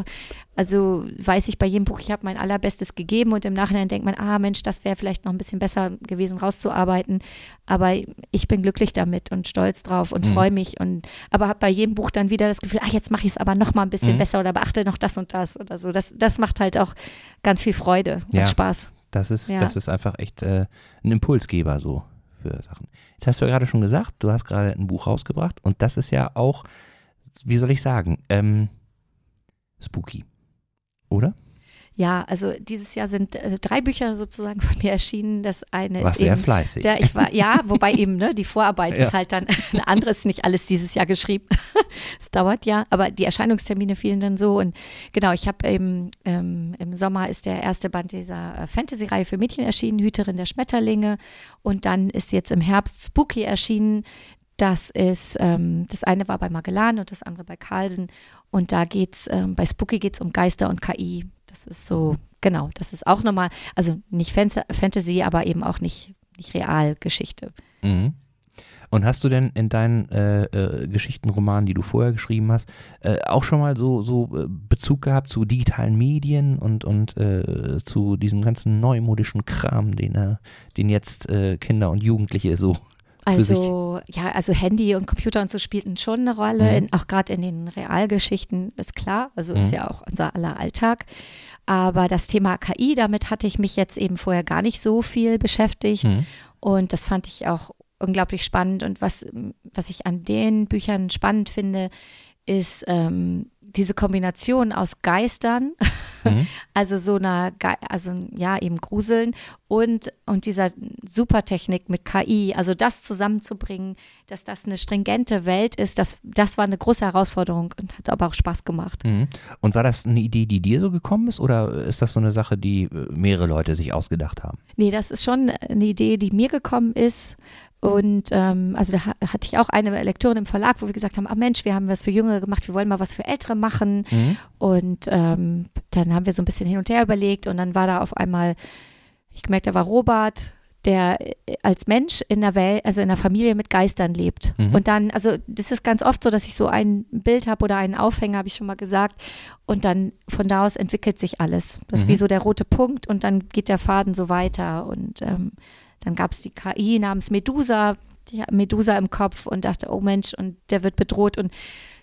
also weiß ich bei jedem Buch, ich habe mein allerbestes gegeben und im Nachhinein denkt man, ah Mensch, das wäre vielleicht noch ein bisschen besser gewesen, rauszuarbeiten. Aber ich bin glücklich damit und stolz drauf und mhm. freue mich und aber habe bei jedem Buch dann wieder das Gefühl, ah, jetzt mache ich es aber noch mal ein bisschen mhm. besser oder beachte noch das und das oder so. Das, das macht halt auch ganz viel Freude ja, und Spaß. Das ist, ja. das ist einfach echt äh, ein Impulsgeber so für Sachen. Jetzt hast du ja gerade schon gesagt, du hast gerade ein Buch rausgebracht und das ist ja auch wie soll ich sagen, ähm, spooky. Oder? Ja, also dieses Jahr sind also drei Bücher sozusagen von mir erschienen. Das eine war ist sehr eben, fleißig. Der, ich war, ja, <laughs> wobei eben ne, die Vorarbeit ja. ist halt dann <laughs> eine andere, ist nicht alles dieses Jahr geschrieben. <laughs> Es dauert ja, aber die Erscheinungstermine fielen dann so. Und genau, ich habe eben ähm, im Sommer ist der erste Band dieser äh, Fantasy-Reihe für Mädchen erschienen, Hüterin der Schmetterlinge. Und dann ist jetzt im Herbst Spooky erschienen, das ist, ähm, das eine war bei Magellan und das andere bei Carlsen. Und da geht's, ähm, bei Spooky geht es um Geister und KI. Das ist so, genau, das ist auch nochmal, also nicht Fantasy, aber eben auch nicht, nicht Realgeschichte. Mhm. Und hast du denn in deinen äh, äh, Geschichtenromanen, die du vorher geschrieben hast, äh, auch schon mal so, so äh, Bezug gehabt zu digitalen Medien und, und äh, zu diesem ganzen neumodischen Kram, den, äh, den jetzt Kinder und Jugendliche so also, ja, also Handy und Computer und so spielten schon eine Rolle, mhm. in, auch gerade in den Realgeschichten, ist klar. Also mhm. ist ja auch unser aller Alltag. Aber das Thema KI, damit hatte ich mich jetzt eben vorher gar nicht so viel beschäftigt. Mhm. Und das fand ich auch unglaublich spannend. Und was, was ich an den Büchern spannend finde, ist ähm, diese Kombination aus Geistern, mhm. <laughs> also so einer, Ge also ja, eben Gruseln und, und dieser Supertechnik mit KI, also das zusammenzubringen, dass das eine stringente Welt ist, das, das war eine große Herausforderung und hat aber auch Spaß gemacht. Mhm. Und war das eine Idee, die dir so gekommen ist oder ist das so eine Sache, die äh, mehrere Leute sich ausgedacht haben? Nee, das ist schon eine Idee, die mir gekommen ist Und ähm, also da hatte ich auch eine Lektorin im Verlag, wo wir gesagt haben, ah Mensch, wir haben was für Jüngere gemacht, wir wollen mal was für Ältere machen. Mhm. Und ähm, dann haben wir so ein bisschen hin und her überlegt und dann war da auf einmal, ich gemerkt, da war Robert, der äh, als Mensch in der Welt, also in der Familie mit Geistern lebt. Mhm. Und dann, also das ist ganz oft so, dass ich so ein Bild habe oder einen Aufhänger, habe ich schon mal gesagt. Und dann von da aus entwickelt sich alles. Das ist mhm. wie so der rote Punkt und dann geht der Faden so weiter. Und ähm, dann gab es die KI namens Medusa, die hat Medusa im Kopf und dachte, oh Mensch, und der wird bedroht. Und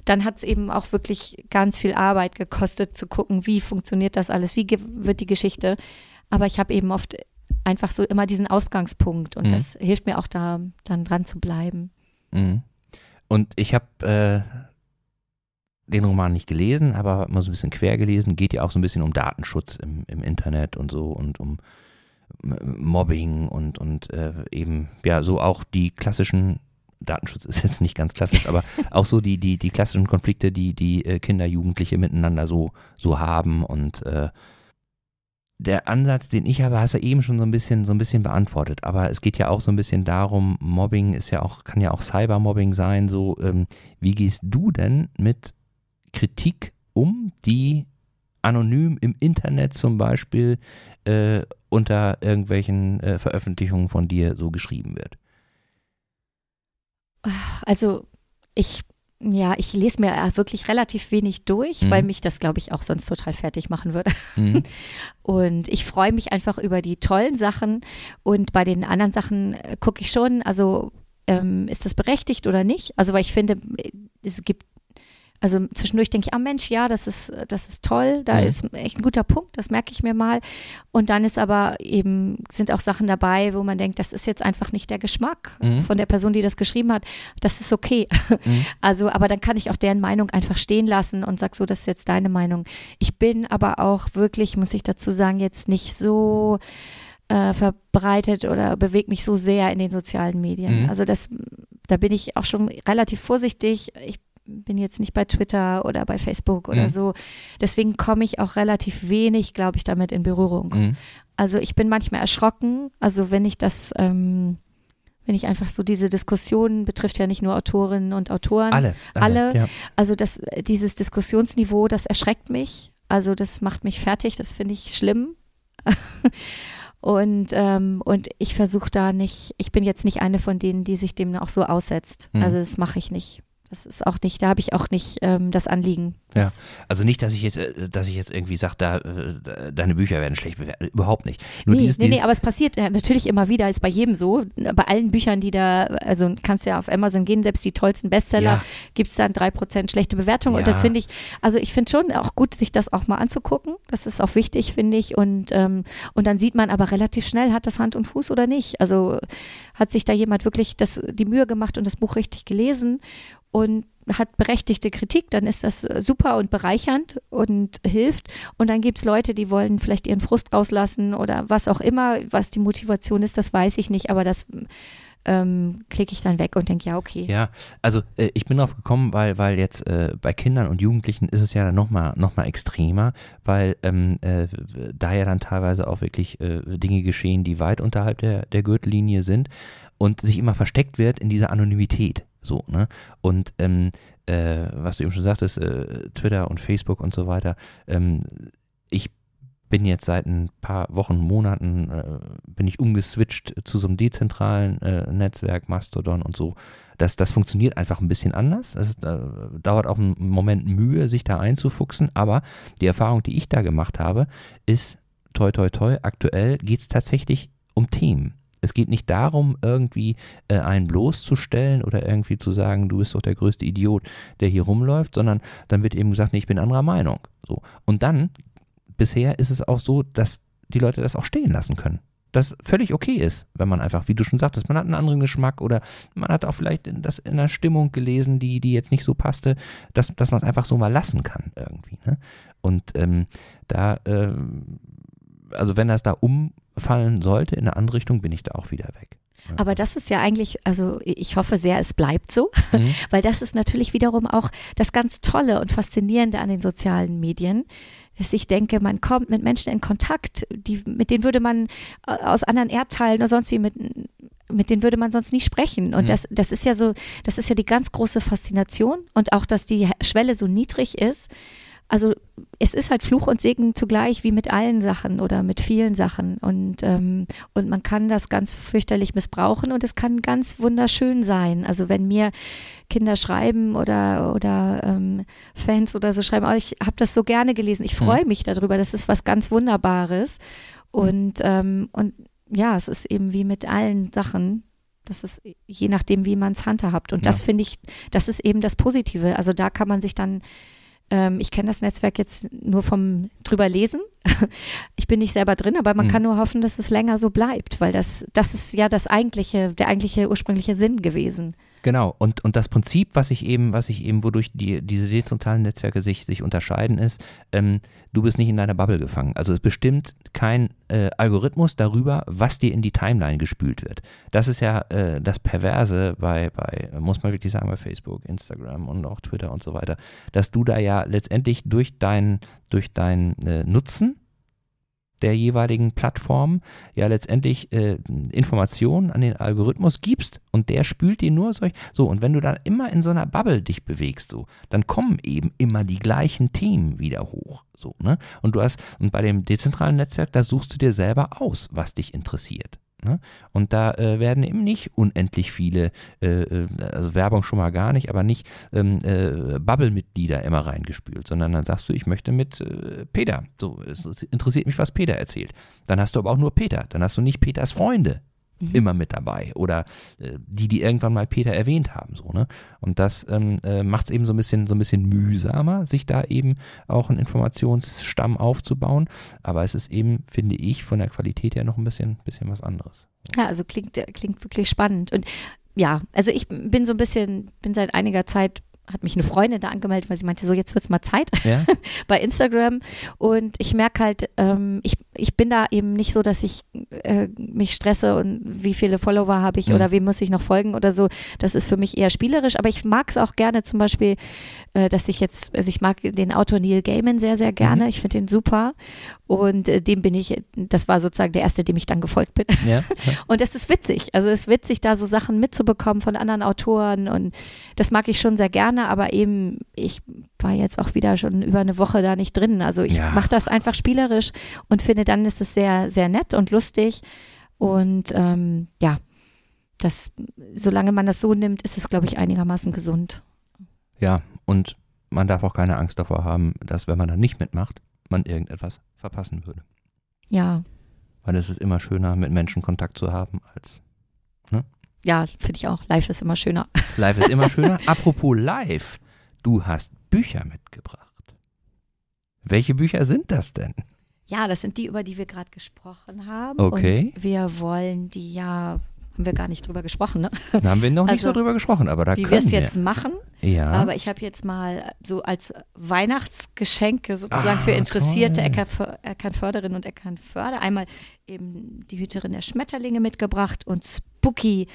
dann hat es eben auch wirklich ganz viel Arbeit gekostet, zu gucken, wie funktioniert das alles, wie wird die Geschichte. Aber ich habe eben oft einfach so immer diesen Ausgangspunkt und mhm. das hilft mir auch da dann dran zu bleiben. Mhm. Und ich habe äh, den Roman nicht gelesen, aber mal so ein bisschen quer gelesen, geht ja auch so ein bisschen um Datenschutz im, im Internet und so und um Mobbing und, und äh, eben, ja, so auch die klassischen, Datenschutz ist jetzt nicht ganz klassisch, aber <laughs> auch so die, die, die klassischen Konflikte, die die äh, Kinder, Jugendliche miteinander so, so haben und äh, der Ansatz, den ich habe, hast du eben schon so ein bisschen, so ein bisschen beantwortet. Aber es geht ja auch so ein bisschen darum, Mobbing ist ja auch, kann ja auch Cybermobbing sein. So, ähm, wie gehst du denn mit Kritik um, die anonym im Internet zum Beispiel äh, unter irgendwelchen äh, Veröffentlichungen von dir so geschrieben wird? Also ich ja, ich lese mir wirklich relativ wenig durch, mhm. weil mich das, glaube ich, auch sonst total fertig machen würde. Mhm. <laughs> Und ich freue mich einfach über die tollen Sachen. Und bei den anderen Sachen äh, gucke ich schon, also ähm, ist das berechtigt oder nicht? Also, weil ich finde, es gibt also zwischendurch denke ich, ah Mensch, ja, das ist, das ist toll, da mhm. ist echt ein guter Punkt, das merke ich mir mal. Und dann ist aber eben, sind auch Sachen dabei, wo man denkt, das ist jetzt einfach nicht der Geschmack mhm. von der Person, die das geschrieben hat. Das ist okay. Mhm. <laughs> Also, aber dann kann ich auch deren Meinung einfach stehen lassen und sag so, das ist jetzt deine Meinung. Ich bin aber auch wirklich, muss ich dazu sagen, jetzt nicht so äh, verbreitet oder bewegt mich so sehr in den sozialen Medien. Mhm. Also das, da bin ich auch schon relativ vorsichtig. Ich bin jetzt nicht bei Twitter oder bei Facebook oder mhm. so. Deswegen komme ich auch relativ wenig, glaube ich, damit in Berührung. Mhm. Also ich bin manchmal erschrocken, also wenn ich das, ähm, wenn ich einfach so diese Diskussionen, betrifft ja nicht nur Autorinnen und Autoren. Alle. Alle. alle ja. Also das, dieses Diskussionsniveau, das erschreckt mich. Also das macht mich fertig, das finde ich schlimm. <laughs> Und, ähm, und ich versuche da nicht, ich bin jetzt nicht eine von denen, die sich dem auch so aussetzt. Mhm. Also das mache ich nicht. Das ist auch nicht, da habe ich auch nicht ähm, das Anliegen. Ja, also nicht, dass ich jetzt, äh, dass ich jetzt irgendwie sage, da, äh, deine Bücher werden schlecht bewertet. Überhaupt nicht. Nur nee, dieses, nee, nee, aber es passiert ja, natürlich immer wieder, ist bei jedem so. Bei allen Büchern, die da, also kannst ja auf Amazon gehen, selbst die tollsten Bestseller, ja. gibt es dann drei Prozent schlechte Bewertungen. Ja. Und das finde ich, also ich finde schon auch gut, sich das auch mal anzugucken. Das ist auch wichtig, finde ich. Und, ähm, und dann sieht man aber relativ schnell, hat das Hand und Fuß oder nicht. Also hat sich da jemand wirklich das, die Mühe gemacht und das Buch richtig gelesen und hat berechtigte Kritik, dann ist das super und bereichernd und hilft. Und dann gibt es Leute, die wollen vielleicht ihren Frust rauslassen oder was auch immer, was die Motivation ist, das weiß ich nicht, aber das ähm, klicke ich dann weg und denke, ja, okay. Ja, also äh, ich bin drauf gekommen, weil, weil jetzt äh, bei Kindern und Jugendlichen ist es ja dann nochmal noch mal extremer, weil ähm, äh, da ja dann teilweise auch wirklich äh, Dinge geschehen, die weit unterhalb der, der Gürtellinie sind und sich immer versteckt wird in dieser Anonymität. So, ne? Und ähm, äh, was du eben schon sagtest, äh, Twitter und Facebook und so weiter, ähm, ich bin jetzt seit ein paar Wochen, Monaten, äh, bin ich umgeswitcht zu so einem dezentralen äh, Netzwerk, Mastodon und so. Das, das funktioniert einfach ein bisschen anders. Es äh, dauert auch einen Moment Mühe, sich da einzufuchsen, aber die Erfahrung, die ich da gemacht habe, ist, toi, toi, toi, aktuell geht es tatsächlich um Themen. Es geht nicht darum, irgendwie äh, einen bloßzustellen oder irgendwie zu sagen, du bist doch der größte Idiot, der hier rumläuft, sondern dann wird eben gesagt, nee, ich bin anderer Meinung. So. Und dann, bisher ist es auch so, dass die Leute das auch stehen lassen können. Das völlig okay ist, wenn man einfach, wie du schon sagtest, man hat einen anderen Geschmack oder man hat auch vielleicht das in einer Stimmung gelesen, die, die jetzt nicht so passte, dass, dass man es einfach so mal lassen kann irgendwie. Ne? Und ähm, da, äh, also wenn das da um fallen sollte in eine andere Richtung, bin ich da auch wieder weg. Aber das ist ja eigentlich, also ich hoffe sehr, es bleibt so, mhm. <laughs> weil das ist natürlich wiederum auch das ganz Tolle und Faszinierende an den sozialen Medien, dass ich denke, man kommt mit Menschen in Kontakt, die, mit denen würde man äh, aus anderen Erdteilen oder sonst wie mit mit denen würde man sonst nie sprechen. Und Mhm. das, das ist ja so, das ist ja die ganz große Faszination und auch, dass die Schwelle so niedrig ist. Also es ist halt Fluch und Segen zugleich wie mit allen Sachen oder mit vielen Sachen. Und, ähm, und man kann das ganz fürchterlich missbrauchen und es kann ganz wunderschön sein. Also wenn mir Kinder schreiben oder, oder ähm, Fans oder so schreiben, oh, ich habe das so gerne gelesen, ich freue mich darüber, das ist was ganz Wunderbares. Und, ähm, und ja, es ist eben wie mit allen Sachen. Das ist je nachdem, wie man es handhabt. Und das Ja. finde ich, das ist eben das Positive. Also da kann man sich dann, ähm, ich kenne das Netzwerk jetzt nur vom drüber lesen. <laughs> ich bin nicht selber drin, aber man Mhm. kann nur hoffen, dass es länger so bleibt, weil das, das ist ja das eigentliche, der eigentliche ursprüngliche Sinn gewesen. Genau, und, und das Prinzip, was ich eben, was ich eben, wodurch die, diese dezentralen Netzwerke sich, sich unterscheiden, ist, ähm, du bist nicht in deiner Bubble gefangen. Also es bestimmt kein äh, Algorithmus darüber, was dir in die Timeline gespült wird. Das ist ja äh, das Perverse bei, bei, muss man wirklich sagen, bei Facebook, Instagram und auch Twitter und so weiter, dass du da ja letztendlich durch dein, durch dein äh, Nutzen der jeweiligen Plattform ja letztendlich äh, Informationen an den Algorithmus gibst und der spült dir nur solch so und wenn du dann immer in so einer Bubble dich bewegst so, dann kommen eben immer die gleichen Themen wieder hoch so, ne? Und du hast und bei dem dezentralen Netzwerk, da suchst du dir selber aus, was dich interessiert. Ne? Und da äh, werden eben nicht unendlich viele, äh, äh, also Werbung schon mal gar nicht, aber nicht ähm, äh, Bubble-Mitglieder immer reingespült, sondern dann sagst du, ich möchte mit äh, Peter. So, es interessiert mich, was Peter erzählt. Dann hast du aber auch nur Peter. Dann hast du nicht Peters Freunde immer mit dabei oder äh, die, die irgendwann mal Peter erwähnt haben. So, ne? Und das ähm, äh, macht es eben so ein bisschen so ein bisschen mühsamer, sich da eben auch einen Informationsstamm aufzubauen. Aber es ist eben, finde ich, von der Qualität her noch ein bisschen, bisschen was anderes. Ja, also klingt, klingt wirklich spannend. Und ja, also ich bin so ein bisschen, bin seit einiger Zeit hat mich eine Freundin da angemeldet, weil sie meinte, so jetzt wird es mal Zeit Ja? <laughs> bei Instagram. Und ich merke halt, ähm, ich, ich bin da eben nicht so, dass ich äh, mich stresse und wie viele Follower habe ich Mhm. oder wem muss ich noch folgen oder so. Das ist für mich eher spielerisch. Aber ich mag es auch gerne zum Beispiel, äh, dass ich jetzt, also ich mag den Autor Neil Gaiman sehr, sehr gerne. Ich finde den super. Und äh, dem bin ich, das war sozusagen der erste, dem ich dann gefolgt bin. Ja? <laughs> Und es ist witzig. Also es ist witzig, da so Sachen mitzubekommen von anderen Autoren und das mag ich schon sehr gerne, aber eben, ich war jetzt auch wieder schon über eine Woche da nicht drin. Also ich Ja. mache das einfach spielerisch und finde, dann ist es sehr, sehr nett und lustig. Und ähm, ja, das, solange man das so nimmt, ist es, glaube ich, einigermaßen gesund. ja, und man darf auch keine Angst davor haben, dass wenn man da nicht mitmacht, man irgendetwas verpassen würde. Ja, Weil es ist immer schöner, mit Menschen Kontakt zu haben, als ja, finde ich auch. Live ist immer schöner. <laughs> live ist immer schöner. Apropos live, du hast Bücher mitgebracht. Welche Bücher sind das denn? Ja, das sind die, über die wir gerade gesprochen haben. Okay. Und wir wollen die ja, haben wir gar nicht drüber gesprochen, ne? Da haben wir noch nicht Also, so drüber gesprochen, aber da wie wir können es wir. jetzt machen. ja. Aber ich habe jetzt mal so als Weihnachtsgeschenke sozusagen Ah, für interessierte Eckernförderinnen und Eckernförder einmal eben die Hüterin der Schmetterlinge mitgebracht und Spooky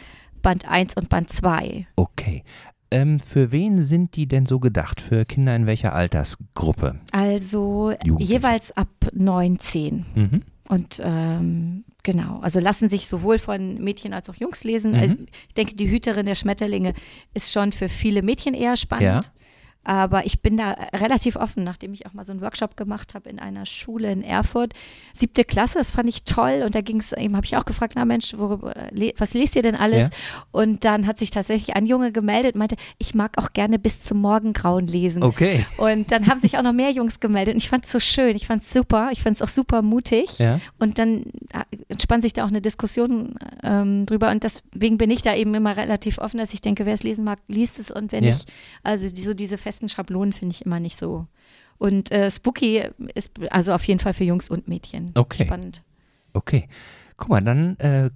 Band 1 und Band 2. okay. Ähm, für wen sind die denn so gedacht? Für Kinder in welcher Altersgruppe? Also jeweils ab 19. Mhm. Und ähm, genau, also lassen sich sowohl von Mädchen als auch Jungs lesen. Mhm. Also ich denke, die Hüterin der Schmetterlinge ist schon für viele Mädchen eher spannend. Ja. Aber ich bin da relativ offen, nachdem ich auch mal so einen Workshop gemacht habe in einer Schule in Erfurt. Siebte Klasse, das fand ich toll. Und da ging es, eben habe ich auch gefragt, na Mensch, worüber, was lest ihr denn alles? Ja. Und dann hat sich tatsächlich ein Junge gemeldet und meinte, ich mag auch gerne bis zum Morgengrauen lesen. Okay. Und dann haben sich auch noch mehr Jungs gemeldet und ich fand es so schön, ich fand es super, ich fand es auch super mutig. Ja. Und dann äh, entspannt sich da auch eine Diskussion ähm, drüber. Und deswegen bin ich da eben immer relativ offen, dass ich denke, wer es lesen mag, liest es. Und wenn Ja. ich, also die, so diese festen Schablonen finde ich immer nicht so. Und äh, Spooky ist also auf jeden Fall für Jungs und Mädchen. Okay. Spannend. Okay. Guck mal, dann äh,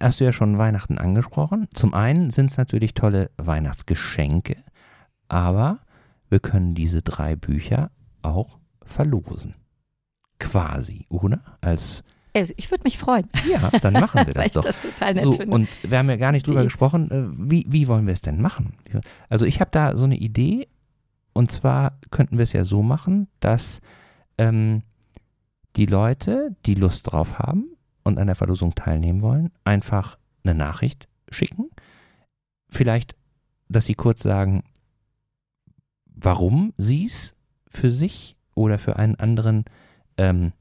hast du ja schon Weihnachten angesprochen. Zum einen sind es natürlich tolle Weihnachtsgeschenke, aber wir können diese drei Bücher auch verlosen. Quasi, oder? Als Also ich würde mich freuen, ja, dann machen wir <laughs> das doch. das total nett So, finde. und wir haben ja gar nicht drüber Die- gesprochen, äh, wie, wie wollen wir es denn machen? Also ich habe da so eine Idee und zwar könnten wir es ja so machen, dass ähm, die Leute, die Lust drauf haben und an der Verlosung teilnehmen wollen, einfach eine Nachricht schicken. Vielleicht, dass Sie kurz sagen, warum Sie es für sich oder für einen anderen ähm,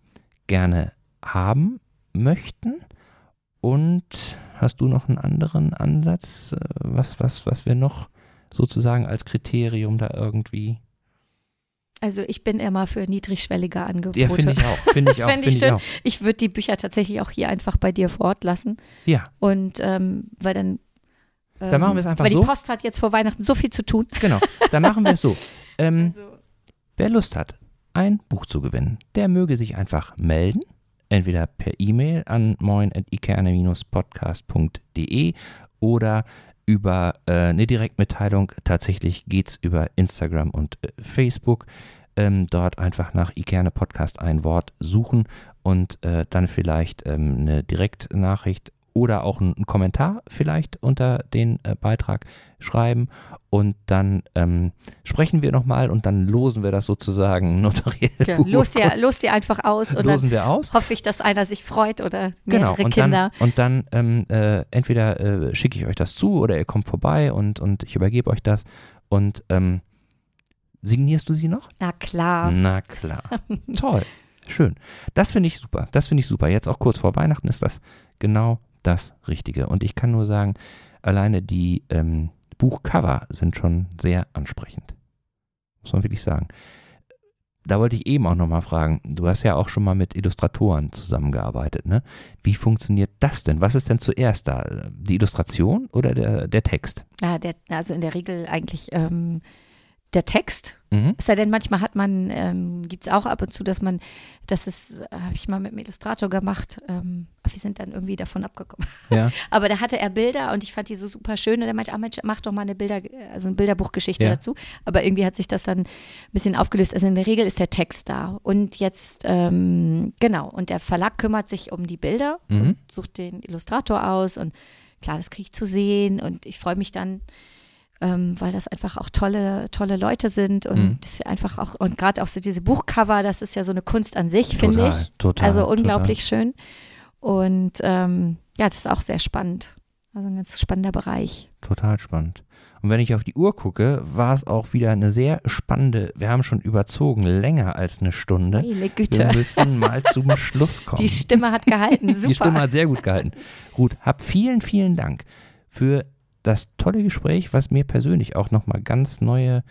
gerne haben möchten. Und hast du noch einen anderen Ansatz, äh, was, was, was wir noch sozusagen als Kriterium da irgendwie also ich bin immer für niedrigschwellige Angebote. Ja, finde ich auch. Finde <laughs> ich das fände ich find schön. auch. Ich würde die Bücher tatsächlich auch hier einfach bei dir vor Ort lassen. Ja, Und ähm, weil dann. Ähm, Dann machen wir es einfach weil so. die Post hat jetzt vor Weihnachten so viel zu tun. genau. Dann machen wir es so. <laughs> Ähm, Also, wer Lust hat, ein Buch zu gewinnen, der möge sich einfach melden. Entweder per E-Mail an moin.ikerne-podcast.de oder über äh, eine Direktmitteilung. Tatsächlich geht es über Instagram und äh, Facebook. Ähm, dort einfach nach Ikerne Podcast ein Wort suchen und äh, dann vielleicht ähm, eine Direktnachricht oder auch einen Kommentar vielleicht unter den äh, Beitrag schreiben und dann ähm, sprechen wir nochmal und dann losen wir das sozusagen <laughs> notariell. ja, los, dir, los dir einfach aus und dann losen wir aus. hoffe ich, dass einer sich freut oder Genau, mehrere und Kinder. dann, und dann ähm, äh, entweder äh, schicke ich euch das zu oder ihr kommt vorbei und, und ich übergebe euch das. Und ähm, signierst du sie noch? Na klar. Na klar. <laughs> Toll. Schön. Das finde ich super. Das finde ich super. Jetzt auch kurz vor Weihnachten ist das genau das Richtige. Und ich kann nur sagen, alleine die ähm, Buchcover sind schon sehr ansprechend. Muss man wirklich sagen. Da wollte ich eben auch nochmal fragen, du hast ja auch schon mal mit Illustratoren zusammengearbeitet, ne? Wie funktioniert das denn? Was ist denn zuerst da? Die Illustration oder der, der Text? Ja, der, also in der Regel eigentlich ähm, der Text. Mhm. Es sei denn, manchmal hat man, ähm, gibt es auch ab und zu, dass man, das ist, habe ich mal mit dem Illustrator gemacht, ähm, wir sind dann irgendwie davon abgekommen. Ja. <laughs> Aber da hatte er Bilder und ich fand die so super schön und er meinte, ah Mensch, mach doch mal eine Bilder, also eine Bilderbuchgeschichte Ja. dazu. Aber irgendwie hat sich das dann ein bisschen aufgelöst. Also in der Regel ist der Text da. Und jetzt, ähm, genau, und der Verlag kümmert sich um die Bilder Mhm. und sucht den Illustrator aus und klar, das kriege ich zu sehen und ich freue mich dann, ähm, weil das einfach auch tolle, tolle Leute sind und Mhm. einfach auch, und gerade auch so diese Buchcover, das ist ja so eine Kunst an sich, finde Total, ich. total, Also unglaublich schön. Und ähm, ja, das ist auch sehr spannend. Also ein ganz spannender Bereich. Total spannend. Und wenn ich auf die Uhr gucke, war es auch wieder eine sehr spannende, wir haben schon überzogen, länger als eine Stunde. Meine Wir Güte. müssen mal zum <laughs> Schluss kommen. Die Stimme hat gehalten. Super. Die Stimme hat sehr gut gehalten. Ruth, hab vielen, vielen Dank für das tolle Gespräch, was mir persönlich auch nochmal ganz neue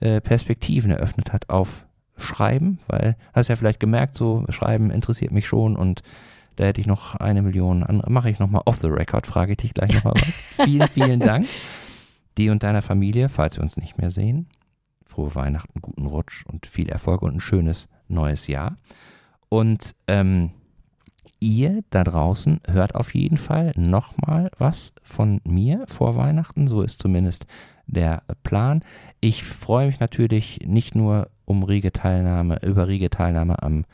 äh, Perspektiven eröffnet hat auf Schreiben, weil, hast ja vielleicht gemerkt, so Schreiben interessiert mich schon und da hätte ich noch eine Million andere. Mache ich nochmal off the record, frage ich dich gleich nochmal was. <laughs> vielen, vielen Dank. Dir und deiner Familie, falls wir uns nicht mehr sehen. Frohe Weihnachten, guten Rutsch und viel Erfolg und ein schönes neues Jahr. Und ähm, ihr da draußen hört auf jeden Fall nochmal was von mir vor Weihnachten. So ist zumindest der Plan. Ich freue mich natürlich nicht nur um rege Teilnahme, über rege Teilnahme am,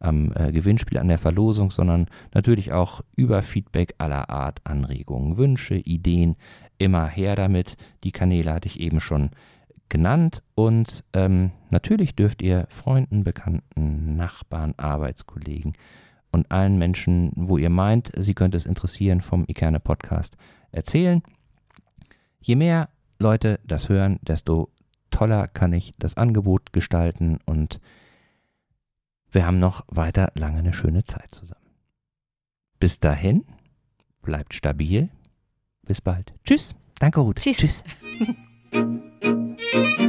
am äh, Gewinnspiel, an der Verlosung, sondern natürlich auch über Feedback aller Art, Anregungen, Wünsche, Ideen. Immer her damit. Die Kanäle hatte ich eben schon genannt. Und ähm, natürlich dürft ihr Freunden, Bekannten, Nachbarn, Arbeitskollegen und allen Menschen, wo ihr meint, sie könnte es interessieren, vom Ikerne Podcast erzählen. Je mehr Leute das hören, desto toller kann ich das Angebot gestalten und wir haben noch weiter lange eine schöne Zeit zusammen. Bis dahin, bleibt stabil. Bis bald. Tschüss. Danke, Ruth. Tschüss. Tschüss. <laughs>